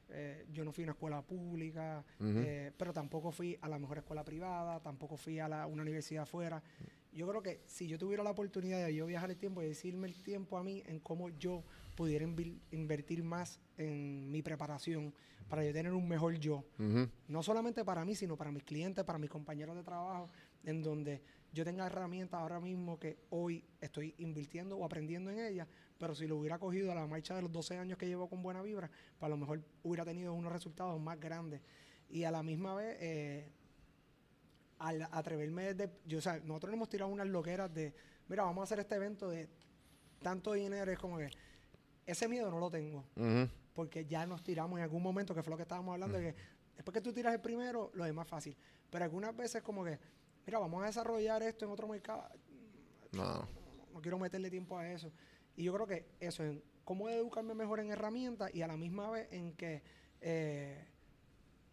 eh, yo no fui a una escuela pública, Ujú. eh, pero tampoco fui a la mejor escuela privada, tampoco fui a la, una universidad afuera. Yo creo que si yo tuviera la oportunidad de yo viajar el tiempo y decirme el tiempo a mí en cómo yo pudiera invil- invertir más en mi preparación para yo tener un mejor yo, ujú, no solamente para mí, sino para mis clientes, para mis compañeros de trabajo, en donde yo tenga herramientas ahora mismo que hoy estoy invirtiendo o aprendiendo en ellas, pero si lo hubiera cogido a la marcha de los 12 años que llevo con Buena Vibra, pues a lo mejor hubiera tenido unos resultados más grandes. Y a la misma vez, eh, al atreverme de, yo, o sea, nosotros hemos tirado unas loqueras de, mira, vamos a hacer este evento de tanto dinero, es como que ese miedo no lo tengo ujú. porque ya nos tiramos en algún momento, que fue lo que estábamos hablando, de que después que tú tiras el primero, lo demás fácil. Pero algunas veces como que, mira, vamos a desarrollar esto en otro mercado, No. no quiero meterle tiempo a eso. Y yo creo que eso, en cómo educarme mejor en herramientas y a la misma vez en que eh,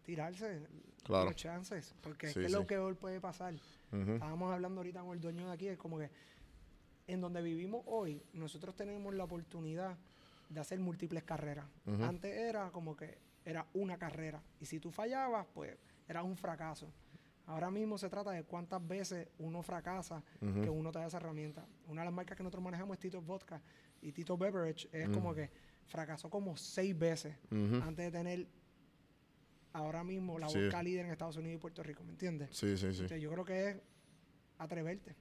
tirarse Claro. los chances, porque Sí, es que sí. lo que hoy puede pasar. Estábamos hablando ahorita con el dueño de aquí, es como que en donde vivimos hoy, nosotros tenemos la oportunidad de hacer múltiples carreras. Antes era como que era una carrera y si tú fallabas, pues era un fracaso. Ahora mismo se trata de cuántas veces uno fracasa que uno te da esa herramienta. Una de las marcas que nosotros manejamos es Tito Vodka y Tito Beverage es Mm. como que fracasó como seis veces antes de tener ahora mismo la Sí. vodka líder en Estados Unidos y Puerto Rico, ¿me entiendes? Sí, sí, sí. Entonces, yo creo que es atreverte.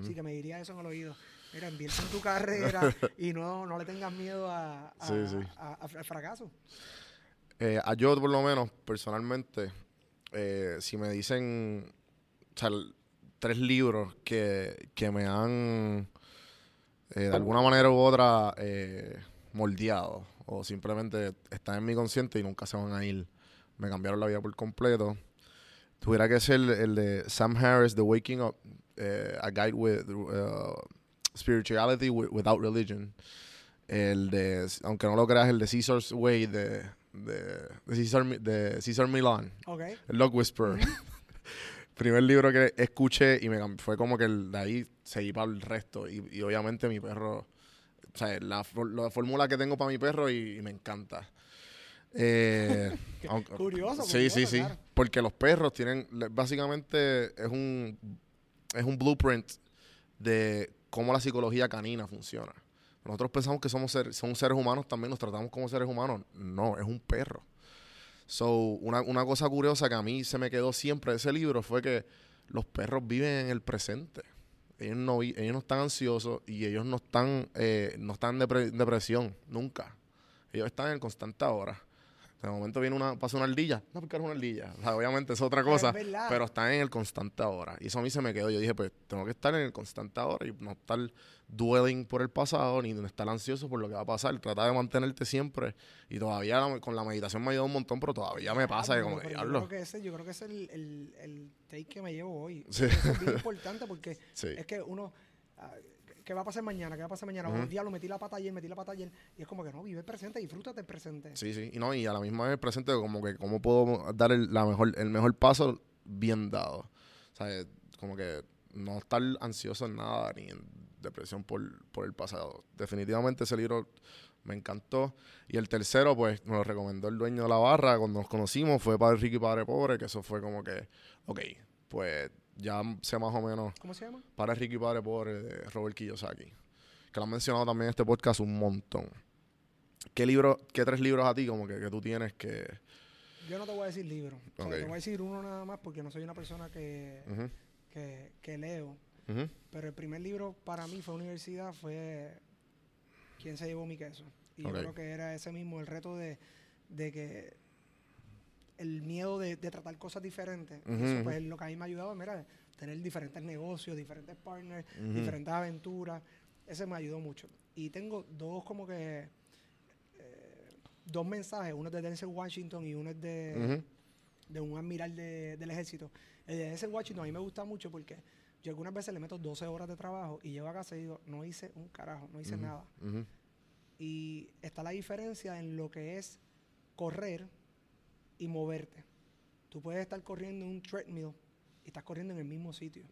Así que me diría eso en el oído. Mira, invierte en tu carrera y no, no le tengas miedo a, a- Sí, sí. a- a- al fracaso. Eh, a yo, por lo menos, personalmente, eh, si me dicen tres libros que, que me han, eh, de alguna manera u otra, eh, moldeado, o simplemente están en mi consciente y nunca se van a ir, me cambiaron la vida por completo, tuviera que ser el de Sam Harris, The Waking Up, eh, A Guide with uh, Spirituality wi- Without Religion. El de, aunque no lo creas, el de Caesar's Way de, de, de, Caesar, Mi- de Caesar Milan, Ok. el Log Whisperer. Primer libro que escuché y me fue como que el, de ahí seguí para el resto. Y, y obviamente mi perro, o sea, la, la fórmula que tengo para mi perro y, y me encanta. Eh, aunque- curioso, Sí, curioso, sí, sí. claro. Porque los perros tienen, básicamente es un, es un blueprint de cómo la psicología canina funciona. Nosotros pensamos que somos ser- son seres humanos, también nos tratamos como seres humanos. No, es un perro. So, una, una cosa curiosa que a mí se me quedó siempre de ese libro fue que los perros viven en el presente. Ellos no, ellos no están ansiosos y ellos no están, eh, no están en depre- depresión, nunca. Ellos están en constante ahora. De momento viene una, pasa una ardilla, no porque es una ardilla. O sea, obviamente es otra cosa, verdad. pero están en el constante ahora. Y eso a mí se me quedó. Yo dije, pues tengo que estar en el constante ahora y no estar dwelling por el pasado ni estar ansioso por lo que va a pasar. Trata de mantenerte siempre. Y todavía la- con la meditación me ha ayudado un montón, pero todavía me pasa Ah, que como que yo creo que ese, yo creo que ese es el, el, el take que me llevo hoy. Sí. Es bien importante porque Sí. es que uno, ah, ¿qué va a pasar mañana? ¿Qué va a pasar mañana? Ujú. Oh, diablo, metí la pata ayer, metí la pata ayer. Y es como que no, vive el presente, disfrútate el presente. Sí, sí. Y no, y a la misma vez presente como que cómo puedo dar el, la mejor, el mejor paso bien dado. O sea, eh, como que no estar ansioso en nada ni en depresión por, por el pasado. Definitivamente ese libro me encantó. Y el tercero, pues, me lo recomendó el dueño de la barra cuando nos conocimos. Fue Padre Rico y Padre Pobre, que eso fue como que, ok, pues ya sé más o menos ¿Cómo se llama? Padre Rico y Padre Pobre de Robert Kiyosaki. Que lo han mencionado también en este podcast un montón. ¿Qué libro, qué tres libros a ti como que, que tú tienes que... Yo no te voy a decir libro. O sea, Ok. te voy a decir uno nada más porque no soy una persona que, que, que leo. Pero el primer libro para mí fue universidad, fue ¿Quién se llevó mi queso? Y yo creo que era ese mismo, el reto de, de que el miedo de, de tratar cosas diferentes. y Ujú, eso pues lo que a mí me ha ayudado, mira, tener diferentes negocios, diferentes partners, Ujú. diferentes aventuras. Ese me ayudó mucho. Y tengo dos como que eh, dos mensajes, uno es de Denzel Washington y uno es de, de un admiral de- del ejército. El de Denzel Washington a mí me gusta mucho porque yo algunas veces le meto 12 horas de trabajo y llego a casa y digo, no hice un carajo, no hice nada. Y está la diferencia en lo que es correr y moverte. Tú puedes estar corriendo en un treadmill y estás corriendo en el mismo sitio.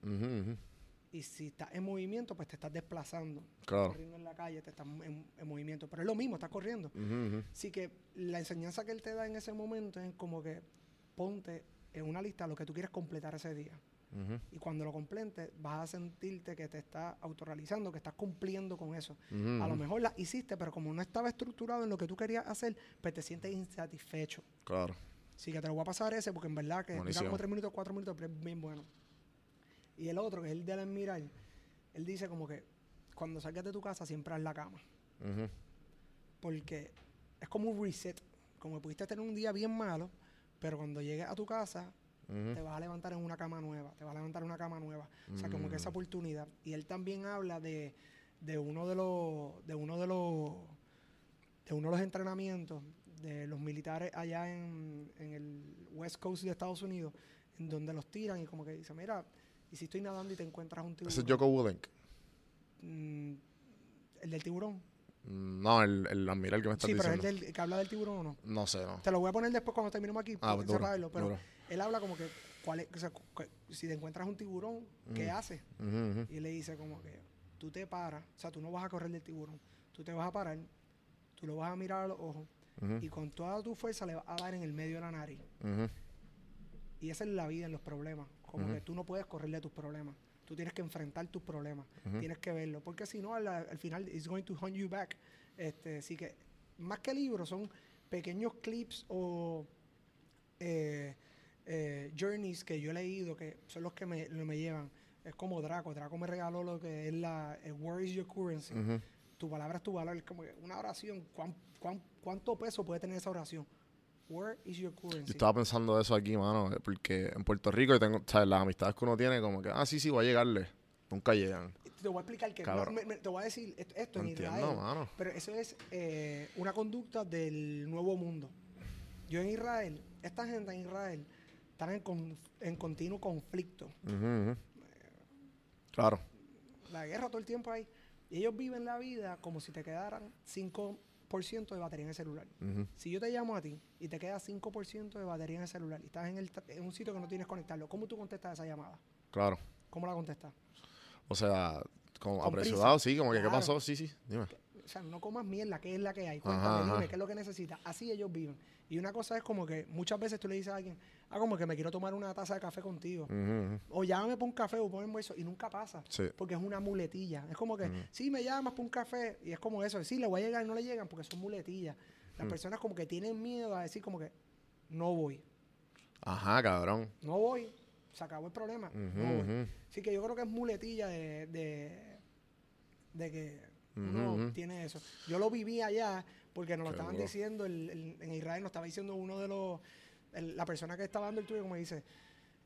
Y si estás en movimiento, pues te estás desplazando. Estás Claro. corriendo en la calle, te estás en, en movimiento. Pero es lo mismo, estás corriendo. Así que la enseñanza que él te da en ese momento es como que ponte en una lista lo que tú quieres completar ese día. Y cuando lo completes, vas a sentirte que te estás autorrealizando, que estás cumpliendo con eso. A lo mejor la hiciste, pero como no estaba estructurado en lo que tú querías hacer, pues te sientes insatisfecho. Claro. Así que te lo voy a pasar ese porque en verdad que dura como tres minutos, cuatro minutos, pero es bien bueno. Y el otro, que es el del admiral, él dice como que cuando salgas de tu casa siempre haz la cama. Porque es como un reset. Como que pudiste tener un día bien malo, pero cuando llegues a tu casa te vas a levantar en una cama nueva, te vas a levantar en una cama nueva. O sea, como que esa Mm. oportunidad. Y él también habla de, de uno de los, de uno de los, de uno de los entrenamientos de los militares allá en, en el West Coast de Estados Unidos, en donde los tiran y como que dice, mira, y si estoy nadando y te encuentras un tiburón. Ese es Joko Willink. Mm, el del tiburón. Mm, No, el, el admiral que me estás Sí, pero es diciendo. el del, que habla del tiburón o no. No sé, no. Te lo voy a poner después cuando terminemos aquí, Ah, para duro, pero duro. él habla como que, ¿cuál es, o sea, si te encuentras un tiburón, ¿qué Mm. haces? Ujú, ujú. Y le dice como que tú te paras, o sea, tú no vas a correr del tiburón, tú te vas a parar, tú lo vas a mirar a los ojos Ujú, y con toda tu fuerza le vas a dar en el medio de la nariz. ujú. Y esa es la vida en los problemas, como Ujú. que tú no puedes correr de tus problemas, tú tienes que enfrentar tus problemas, tienes que verlo, porque si no, al, al final, it's going to hunt you back. Este, así que, más que libros, son pequeños clips o eh, eh, journeys que yo he leído que son los que me, lo- me llevan. Es como Draco. Draco me regaló lo que es la el Where is your currency. Tu palabra es tu valor. Es como una oración. ¿cuán- cuán- cuánto peso puede tener esa oración? Where is your Yo currency? estaba pensando eso aquí, mano, eh, porque en Puerto Rico yo tengo, ¿sabes? Las amistades que uno tiene, como que, ah, sí, sí, voy a llegarle. Nunca llegan. Te voy a explicar que. no, me- me- te voy a decir esto, esto en entiendo, Israel. mano. Pero eso es eh, una conducta del nuevo mundo. Yo en Israel, esta gente en Israel están en, con- en continuo conflicto. Ujú, ujú. Claro. La guerra todo el tiempo ahí. Y ellos viven la vida como si te quedaran 5% de batería en el celular. Si yo te llamo a ti y te queda 5% de batería en el celular y estás en, el, en un sitio que no tienes conectarlo, ¿cómo tú contestas esa llamada? Claro. ¿Cómo la contestas? O sea, como apresurado, sí, como que, ¿qué pasó? Sí, sí, dime. O sea, no comas mierda, ¿qué es la que hay? Cuéntame, ajá. dime, ¿qué es lo que necesitas? Así ellos viven. Y una cosa es como que muchas veces tú le dices a alguien, ah, como que me quiero tomar una taza de café contigo. O llámame por un café o ponme eso. Y nunca pasa. Sí. Porque es una muletilla. Es como que, Ujú. sí, me llamas por un café. Y es como eso. Sí, le voy a llegar y no le llegan porque son muletillas. Las personas como que tienen miedo a decir como que, no voy. Ajá, cabrón. No voy. Se acabó el problema. No voy. Así que yo creo que es muletilla de, de, de que Uno ujú. tiene eso. Yo lo viví allá porque nos lo Qué estaban diciendo, el- el- en Israel nos estaba diciendo uno de los, el- la persona que estaba dando el tuyo, como dice,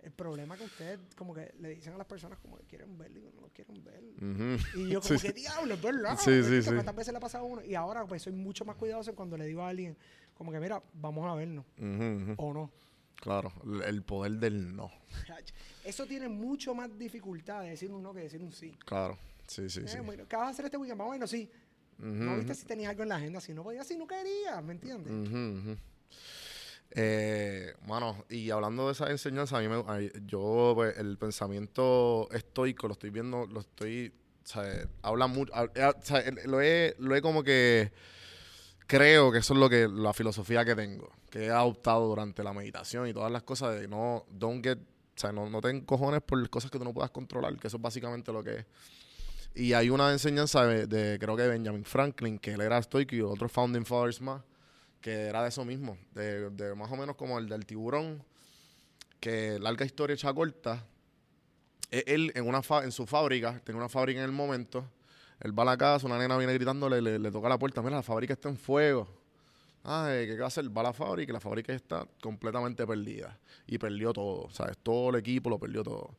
el problema que ustedes como que le dicen a las personas como que quieren verlo y no lo quieren ver. Ujú. Y yo como Sí, que diablo, es verdad. Sí, sí, sí. ¿Cuántas veces le ha pasado a uno? Y ahora pues soy mucho más cuidadoso cuando le digo a alguien como que mira, vamos a vernos Ujú, ujú. o no. Claro, el poder del no. Eso tiene mucho más dificultad de decir un no que decir un sí. Claro, sí, sí, Eh, sí. bueno, ¿Qué vas a hacer este weekend? Bueno, sí. Ujú, No viste si tenías algo en la agenda. Si no podías, si no querías, ¿me entiendes? Eh, mano, y hablando de esa enseñanza, a mí me, a yo pues, el pensamiento estoico lo estoy viendo, lo estoy, sea, habla mucho, lo he, lo he como que creo que eso es lo que la filosofía que tengo, que he adoptado durante la meditación y todas las cosas de no don't get, o sea, no, no te encojones por cosas que tú no puedas controlar, que eso es básicamente lo que es. Y hay una enseñanza de, creo que Benjamin Franklin, que él era estoico y otros founding fathers más, que era de eso mismo, de, más o menos como el del tiburón, que larga historia hecha corta, e- él en, una en su fábrica, tenía una fábrica en el momento, Él va a la casa, una nena viene gritándole, le, le toca la puerta, mira, la fábrica está en fuego. Ay, ¿qué va a hacer? Va a la fábrica y la fábrica está completamente perdida. Y perdió todo, ¿sabes? Todo el equipo lo perdió todo.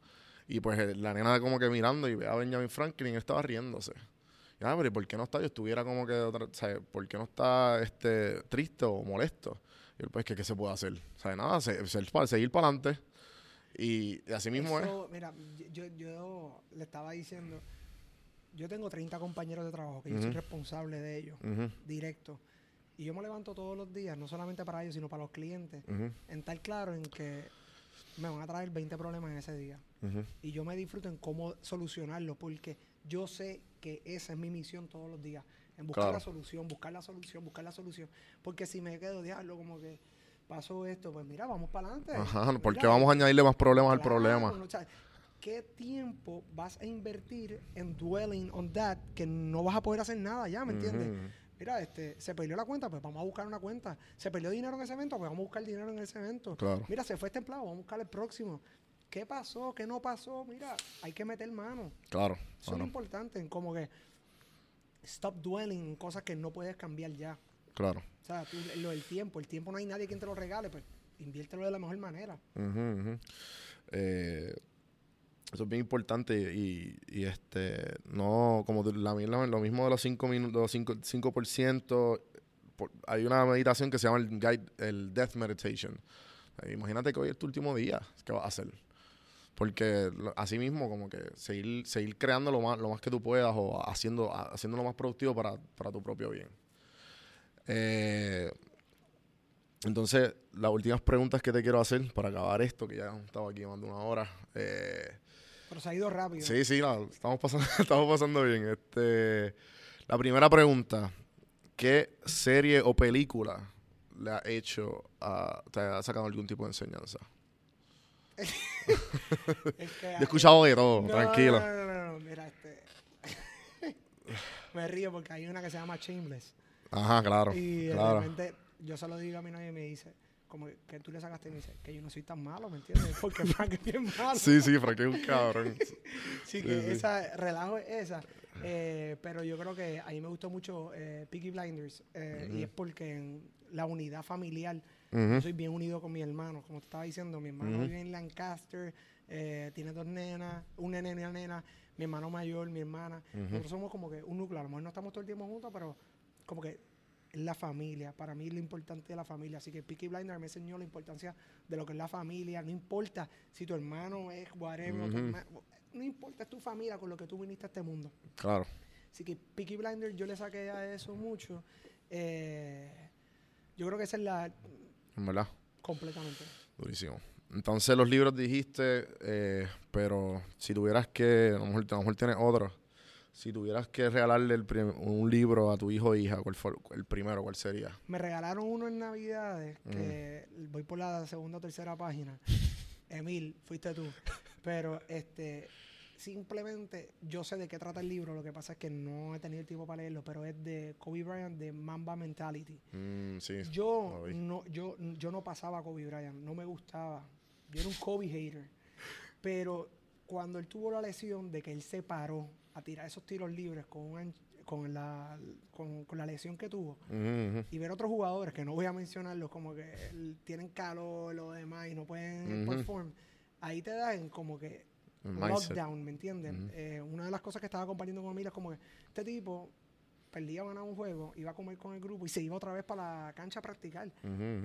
Y pues eh, la nena como que mirando y ve a Benjamin Franklin y él estaba riéndose. Y, ah, pero ¿y por qué no está? Yo estuviera como que, otra- ¿sabes? ¿Por qué no está este, triste o molesto? Y él, pues, ¿qué, qué se puede hacer? ¿Sabes? Nada, se- se- seguir para adelante. Y así mismo es. Eso, Mira, yo, yo le estaba diciendo, yo tengo 30 compañeros de trabajo que yo soy responsable de ellos, Ujú, directo. Y yo me levanto todos los días, no solamente para ellos, sino para los clientes, ujú, en tal claro en que me van a traer 20 problemas en ese día. Y yo me disfruto en cómo solucionarlo, porque yo sé que esa es mi misión todos los días, en buscar Claro. la solución, buscar la solución, buscar la solución. Porque si me quedo, diablo, como que pasó esto, pues mira, vamos para adelante. Ajá, porque vamos a añadirle más problemas al problema. no, o sea, ¿Qué tiempo vas a invertir en dwelling on that que no vas a poder hacer nada ya, ¿me entiendes? Mira, este, se perdió la cuenta, pues vamos a buscar una cuenta. Se perdió dinero en ese evento, pues vamos a buscar dinero en ese evento. Claro. Mira, se fue este empleado, vamos a buscar el próximo. ¿Qué pasó? ¿Qué no pasó? Mira, hay que meter mano. Claro. Eso es claro, lo importante, en como que stop dwelling en cosas que no puedes cambiar ya. claro. O sea, tú- lo del tiempo, el tiempo no hay nadie quien te lo regale, pues inviértelo de la mejor manera. Ujú, ujú. Eh, eso es bien importante y, y, este no como la, lo mismo de los 5 minutos, los 5%, 5% por- hay una meditación que se llama el, guide, el Death Meditation. Imagínate que hoy es tu último día, ¿qué vas a hacer? Porque así mismo como que seguir, seguir creando lo más, lo más que tú puedas o haciendo, haciendo lo más productivo para, para tu propio bien. Eh, entonces, las últimas preguntas que te quiero hacer para acabar esto, que ya hemos estado aquí más de una hora. Eh, Pero se ha ido rápido. sí, sí, la- estamos, pasando, estamos pasando bien. Este, la primera pregunta, ¿qué serie o película le ha hecho, a, te ha sacado algún tipo de enseñanza? Es que, Yo he escuchado de todo, No, tranquilo. No, no, no, no, mira, este. me río porque hay una que se llama Shameless. Ajá, claro, Y de claro. repente yo se lo digo a mi novia y me dice, como que tú le sacaste y me dice, que yo no soy tan malo, ¿me entiendes? Porque Frank es bien malo. Sí, sí, Frank es un cabrón. Sí, que Sí, esa, relajo es esa. Eh, pero yo creo que a mí me gustó mucho eh, Peaky Blinders. eh, Y es porque en la unidad familiar, yo soy bien unido con mi hermano. Como te estaba diciendo, mi hermano vive en Lancaster, eh, tiene dos nenas, un nene y una nena, mi hermano mayor, mi hermana. Nosotros somos como que un núcleo. A lo mejor no estamos todo el tiempo juntos, pero como que es la familia. Para mí lo importante es la familia. Así que Peaky Blinders me enseñó la importancia de lo que es la familia. No importa si tu hermano es whatever, tu Ujú. herma- no importa, es tu familia con lo que tú viniste a este mundo. Claro. Así que Peaky Blinders yo le saqué a eso mucho. Eh, yo creo que esa es la En verdad. completamente. Durísimo. Entonces los libros dijiste, eh, pero si tuvieras que, a lo mejor, a lo mejor tienes otro, si tuvieras que regalarle el un libro a tu hijo o hija, ¿cuál fue el primero? ¿Cuál sería? Me regalaron uno en Navidades, que voy por la segunda o tercera página. Emil, fuiste tú. Pero este simplemente yo sé de qué trata el libro, lo que pasa es que no he tenido el tiempo para leerlo, pero es de Kobe Bryant de Mamba Mentality. Mm, sí. Yo no, yo, yo no pasaba a Kobe Bryant, no me gustaba. Yo era un Kobe hater. Pero cuando él tuvo la lesión de que él se paró a tirar esos tiros libres con, un con, la, con, con la lesión que tuvo, y ver otros jugadores que no voy a mencionarlos, como que tienen calor, lo demás, y no pueden Ujú. perform, ahí te dan como que lockdown, ¿me entiendes? Eh, una de las cosas que estaba compartiendo con Emilio es como que este tipo perdía ganaba un juego, iba a comer con el grupo y se iba otra vez para la cancha a practicar.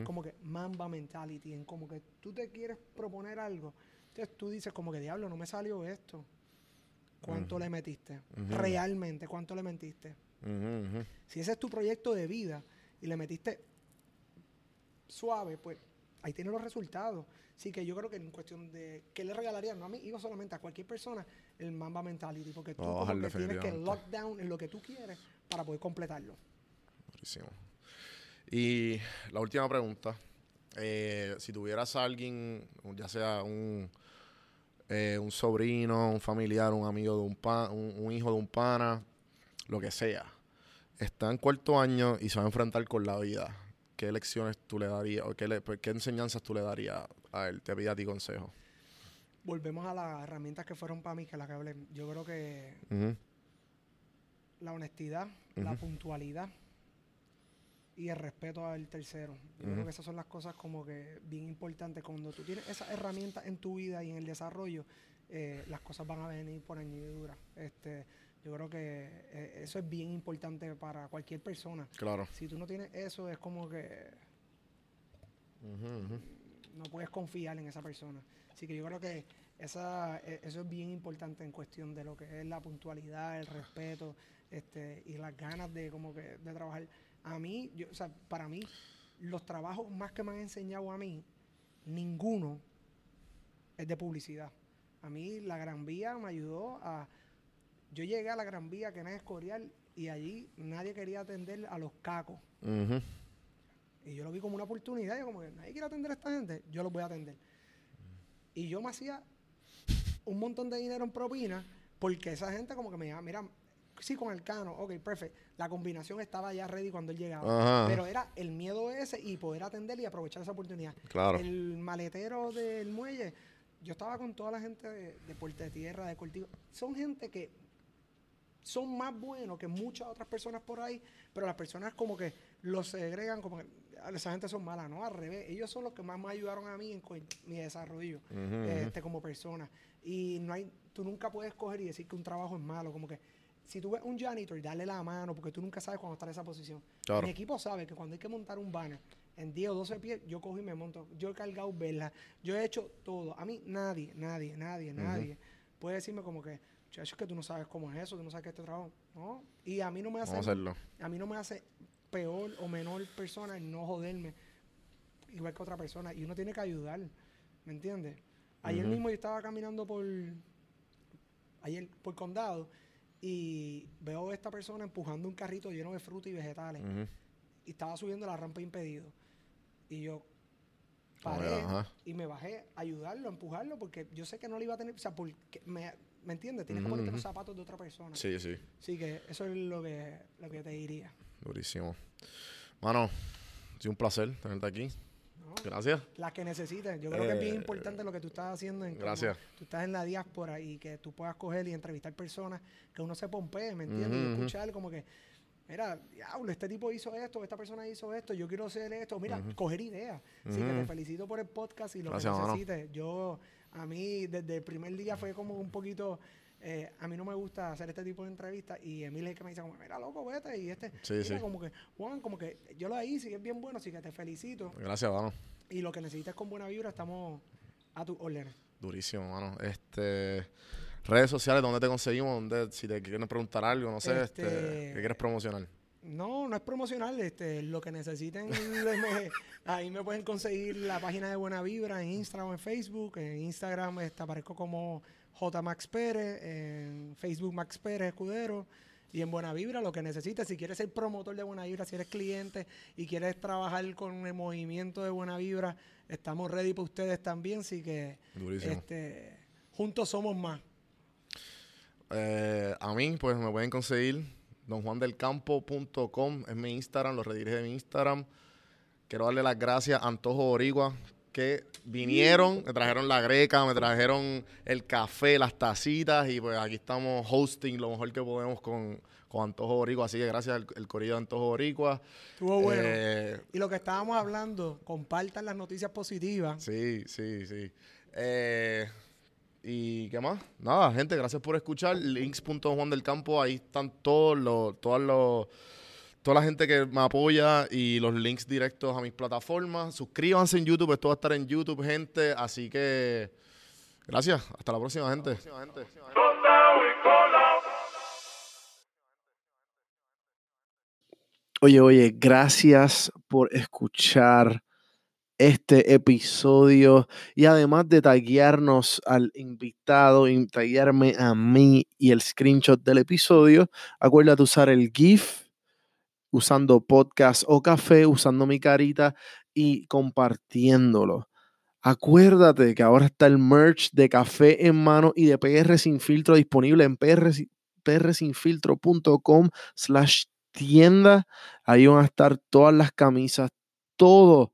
Como que mamba mentality, en como que tú te quieres proponer algo. Entonces tú dices como que diablo, no me salió esto. ¿Cuánto le metiste? Realmente, ¿cuánto le metiste? Si ese es tu proyecto de vida y le metiste suave, pues ahí tienes los resultados. Así que yo creo que en cuestión de qué le regalaría, no a mí, iba solamente a cualquier persona, el Mamba Mentality, porque tú a como que tienes que definitivamente. lock down en lo que tú quieres para poder completarlo. Durísimo. Y la última pregunta. eh, si tuvieras a alguien, ya sea un, eh, un sobrino, un familiar, un amigo de un, pa- un, un hijo de un pana, lo que sea, está en cuarto año y se va a enfrentar con la vida, ¿qué lecciones tú le darías o qué, le- pues, qué enseñanzas tú le darías a él? Te pide a ti consejo. Volvemos a las herramientas que fueron para mí, que la que hablé. Yo creo que la honestidad, la puntualidad y el respeto al tercero. Yo creo que esas son las cosas como que bien importantes. Cuando tú tienes esas herramientas en tu vida y en el desarrollo, eh, las cosas van a venir por añadidura. Este, yo creo que eh, eso es bien importante para cualquier persona. Claro. Si tú no tienes eso, es como que no puedes confiar en esa persona. Así que yo creo que esa, e- eso es bien importante en cuestión de lo que es la puntualidad, el respeto este, y las ganas de como que de trabajar. A mí, yo, o sea, para mí, los trabajos más que me han enseñado a mí, ninguno es de publicidad. A mí la Gran Vía me ayudó a... Yo llegué a la Gran Vía, que no es Escorial, y allí nadie quería atender a los cacos. Y yo lo vi como una oportunidad. Yo como que nadie quiere atender a esta gente, yo los voy a atender. Y yo me hacía un montón de dinero en propina porque esa gente como que me llamaba, mira, sí con el cano, ok, perfecto. La combinación estaba ya ready cuando él llegaba. Ajá. Pero era el miedo ese y poder atender y aprovechar esa oportunidad. Claro. El maletero del muelle, yo estaba con toda la gente de, de Puerto de Tierra, de Cortijo. Son gente que son más buenos que muchas otras personas por ahí, pero las personas como que los segregan como que "Ah, esa gente son malas, no, al revés. Ellos son los que más me ayudaron a mí en mi desarrollo este, como persona. Y no hay, tú nunca puedes coger y decir que un trabajo es malo, como que si tú ves un janitor, darle la mano, porque tú nunca sabes cuando está en esa posición. Claro. Mi equipo sabe que cuando hay que montar un banner en 10 o 12 pies, yo cojo y me monto. Yo he cargado velas, yo he hecho todo. A mí nadie, nadie, nadie, nadie puede decirme como que, chacho, es que tú no sabes cómo es eso, tú no sabes que este trabajo. No. Y a mí no me hace, Vamos a mí no me hace peor o menor persona el no joderme igual que otra persona. Y uno tiene que ayudar, ¿me entiendes? Ayer Ujú. mismo yo estaba caminando por, ayer, por condado y veo a esta persona empujando un carrito lleno de frutas y vegetales y estaba subiendo la rampa impedido. Y yo Como paré y me bajé a ayudarlo, a empujarlo, porque yo sé que no le iba a tener, o sea, porque me, ¿me entiendes? Tienes que ponerte los zapatos de otra persona. Sí, sí. Así que eso es lo que, lo que te diría. Durísimo. Mano, ha sido un placer tenerte aquí. ¿No? Gracias. Las que necesiten. Yo creo que es bien importante lo que tú estás haciendo. En gracias. Tú estás en la diáspora y que tú puedas coger y entrevistar personas que uno se pompee, ¿me entiendes? Y escuchar como que, mira, diablo, este tipo hizo esto, esta persona hizo esto, yo quiero hacer esto. Mira, coger ideas. Así que te felicito por el podcast y lo Gracias, que mano. necesites. Yo, a mí, desde el primer día fue como un poquito... eh, a mí no me gusta hacer este tipo de entrevistas y Emil es el que me dice como, mira, loco, vete y este, Sí, mira, sí. como que, Juan, como que yo lo hice y es bien bueno, así que te felicito Gracias, mano. y lo que necesites con buena vibra, estamos a tus órdenes. Durísimo, mano. Este, redes sociales, ¿dónde te conseguimos? ¿Dónde, si te quieren preguntar algo, no sé, este, Este- ¿qué quieres promocionar? No, no es promocional, este, lo que necesiten, me- ahí me pueden conseguir la página de Buena Vibra en Instagram o en Facebook. En Instagram este, aparezco como J. Max Pérez, en Facebook Max Pérez Escudero. Y en Buena Vibra, lo que necesites, si quieres ser promotor de Buena Vibra, si eres cliente y quieres trabajar con el movimiento de Buena Vibra, estamos ready para ustedes también, así que Durísimo. este, juntos somos más. Eh, a mí, pues me pueden conseguir donjuandelcampo.com, es mi Instagram, lo redirige de mi Instagram. Quiero darle las gracias a Antojo Boricua que vinieron, me trajeron la greca, me trajeron el café, las tacitas y pues aquí estamos hosting lo mejor que podemos con, con Antojo Boricua. Así que gracias al el corillo de Antojo Boricua. Estuvo bueno. Eh, Y lo que estábamos hablando, compartan las noticias positivas. Sí, sí, sí. Eh, ¿Y qué más? Nada, gente, gracias por escuchar. Links.juan del campo, ahí están todos los, todos los, toda la gente que me apoya y los links directos a mis plataformas. Suscríbanse en YouTube, esto va a estar en YouTube, gente. Así que, gracias. Hasta la próxima, gente. Oye, oye, gracias por escuchar este episodio y además de taguearnos al invitado y taguearme a mí y el screenshot del episodio, acuérdate usar el GIF usando podcast o café, usando mi carita y compartiéndolo. Acuérdate que ahora está el merch de café en mano y de PR sin filtro disponible en PR, prsinfiltro.com slash tienda. Ahí van a estar todas las camisas, todo,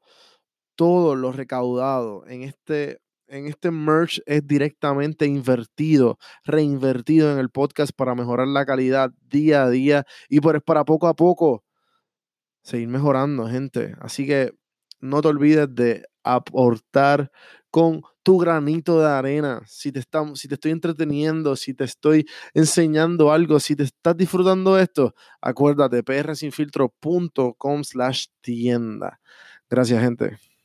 todo lo recaudado en este en este merch es directamente invertido, reinvertido en el podcast para mejorar la calidad día a día y por, para poco a poco seguir mejorando, gente. Así que no te olvides de aportar con tu granito de arena. Si te, estamos, si te estoy entreteniendo, si te estoy enseñando algo, si te estás disfrutando esto, acuérdate, prsinfiltro.com slash tienda. Gracias, gente.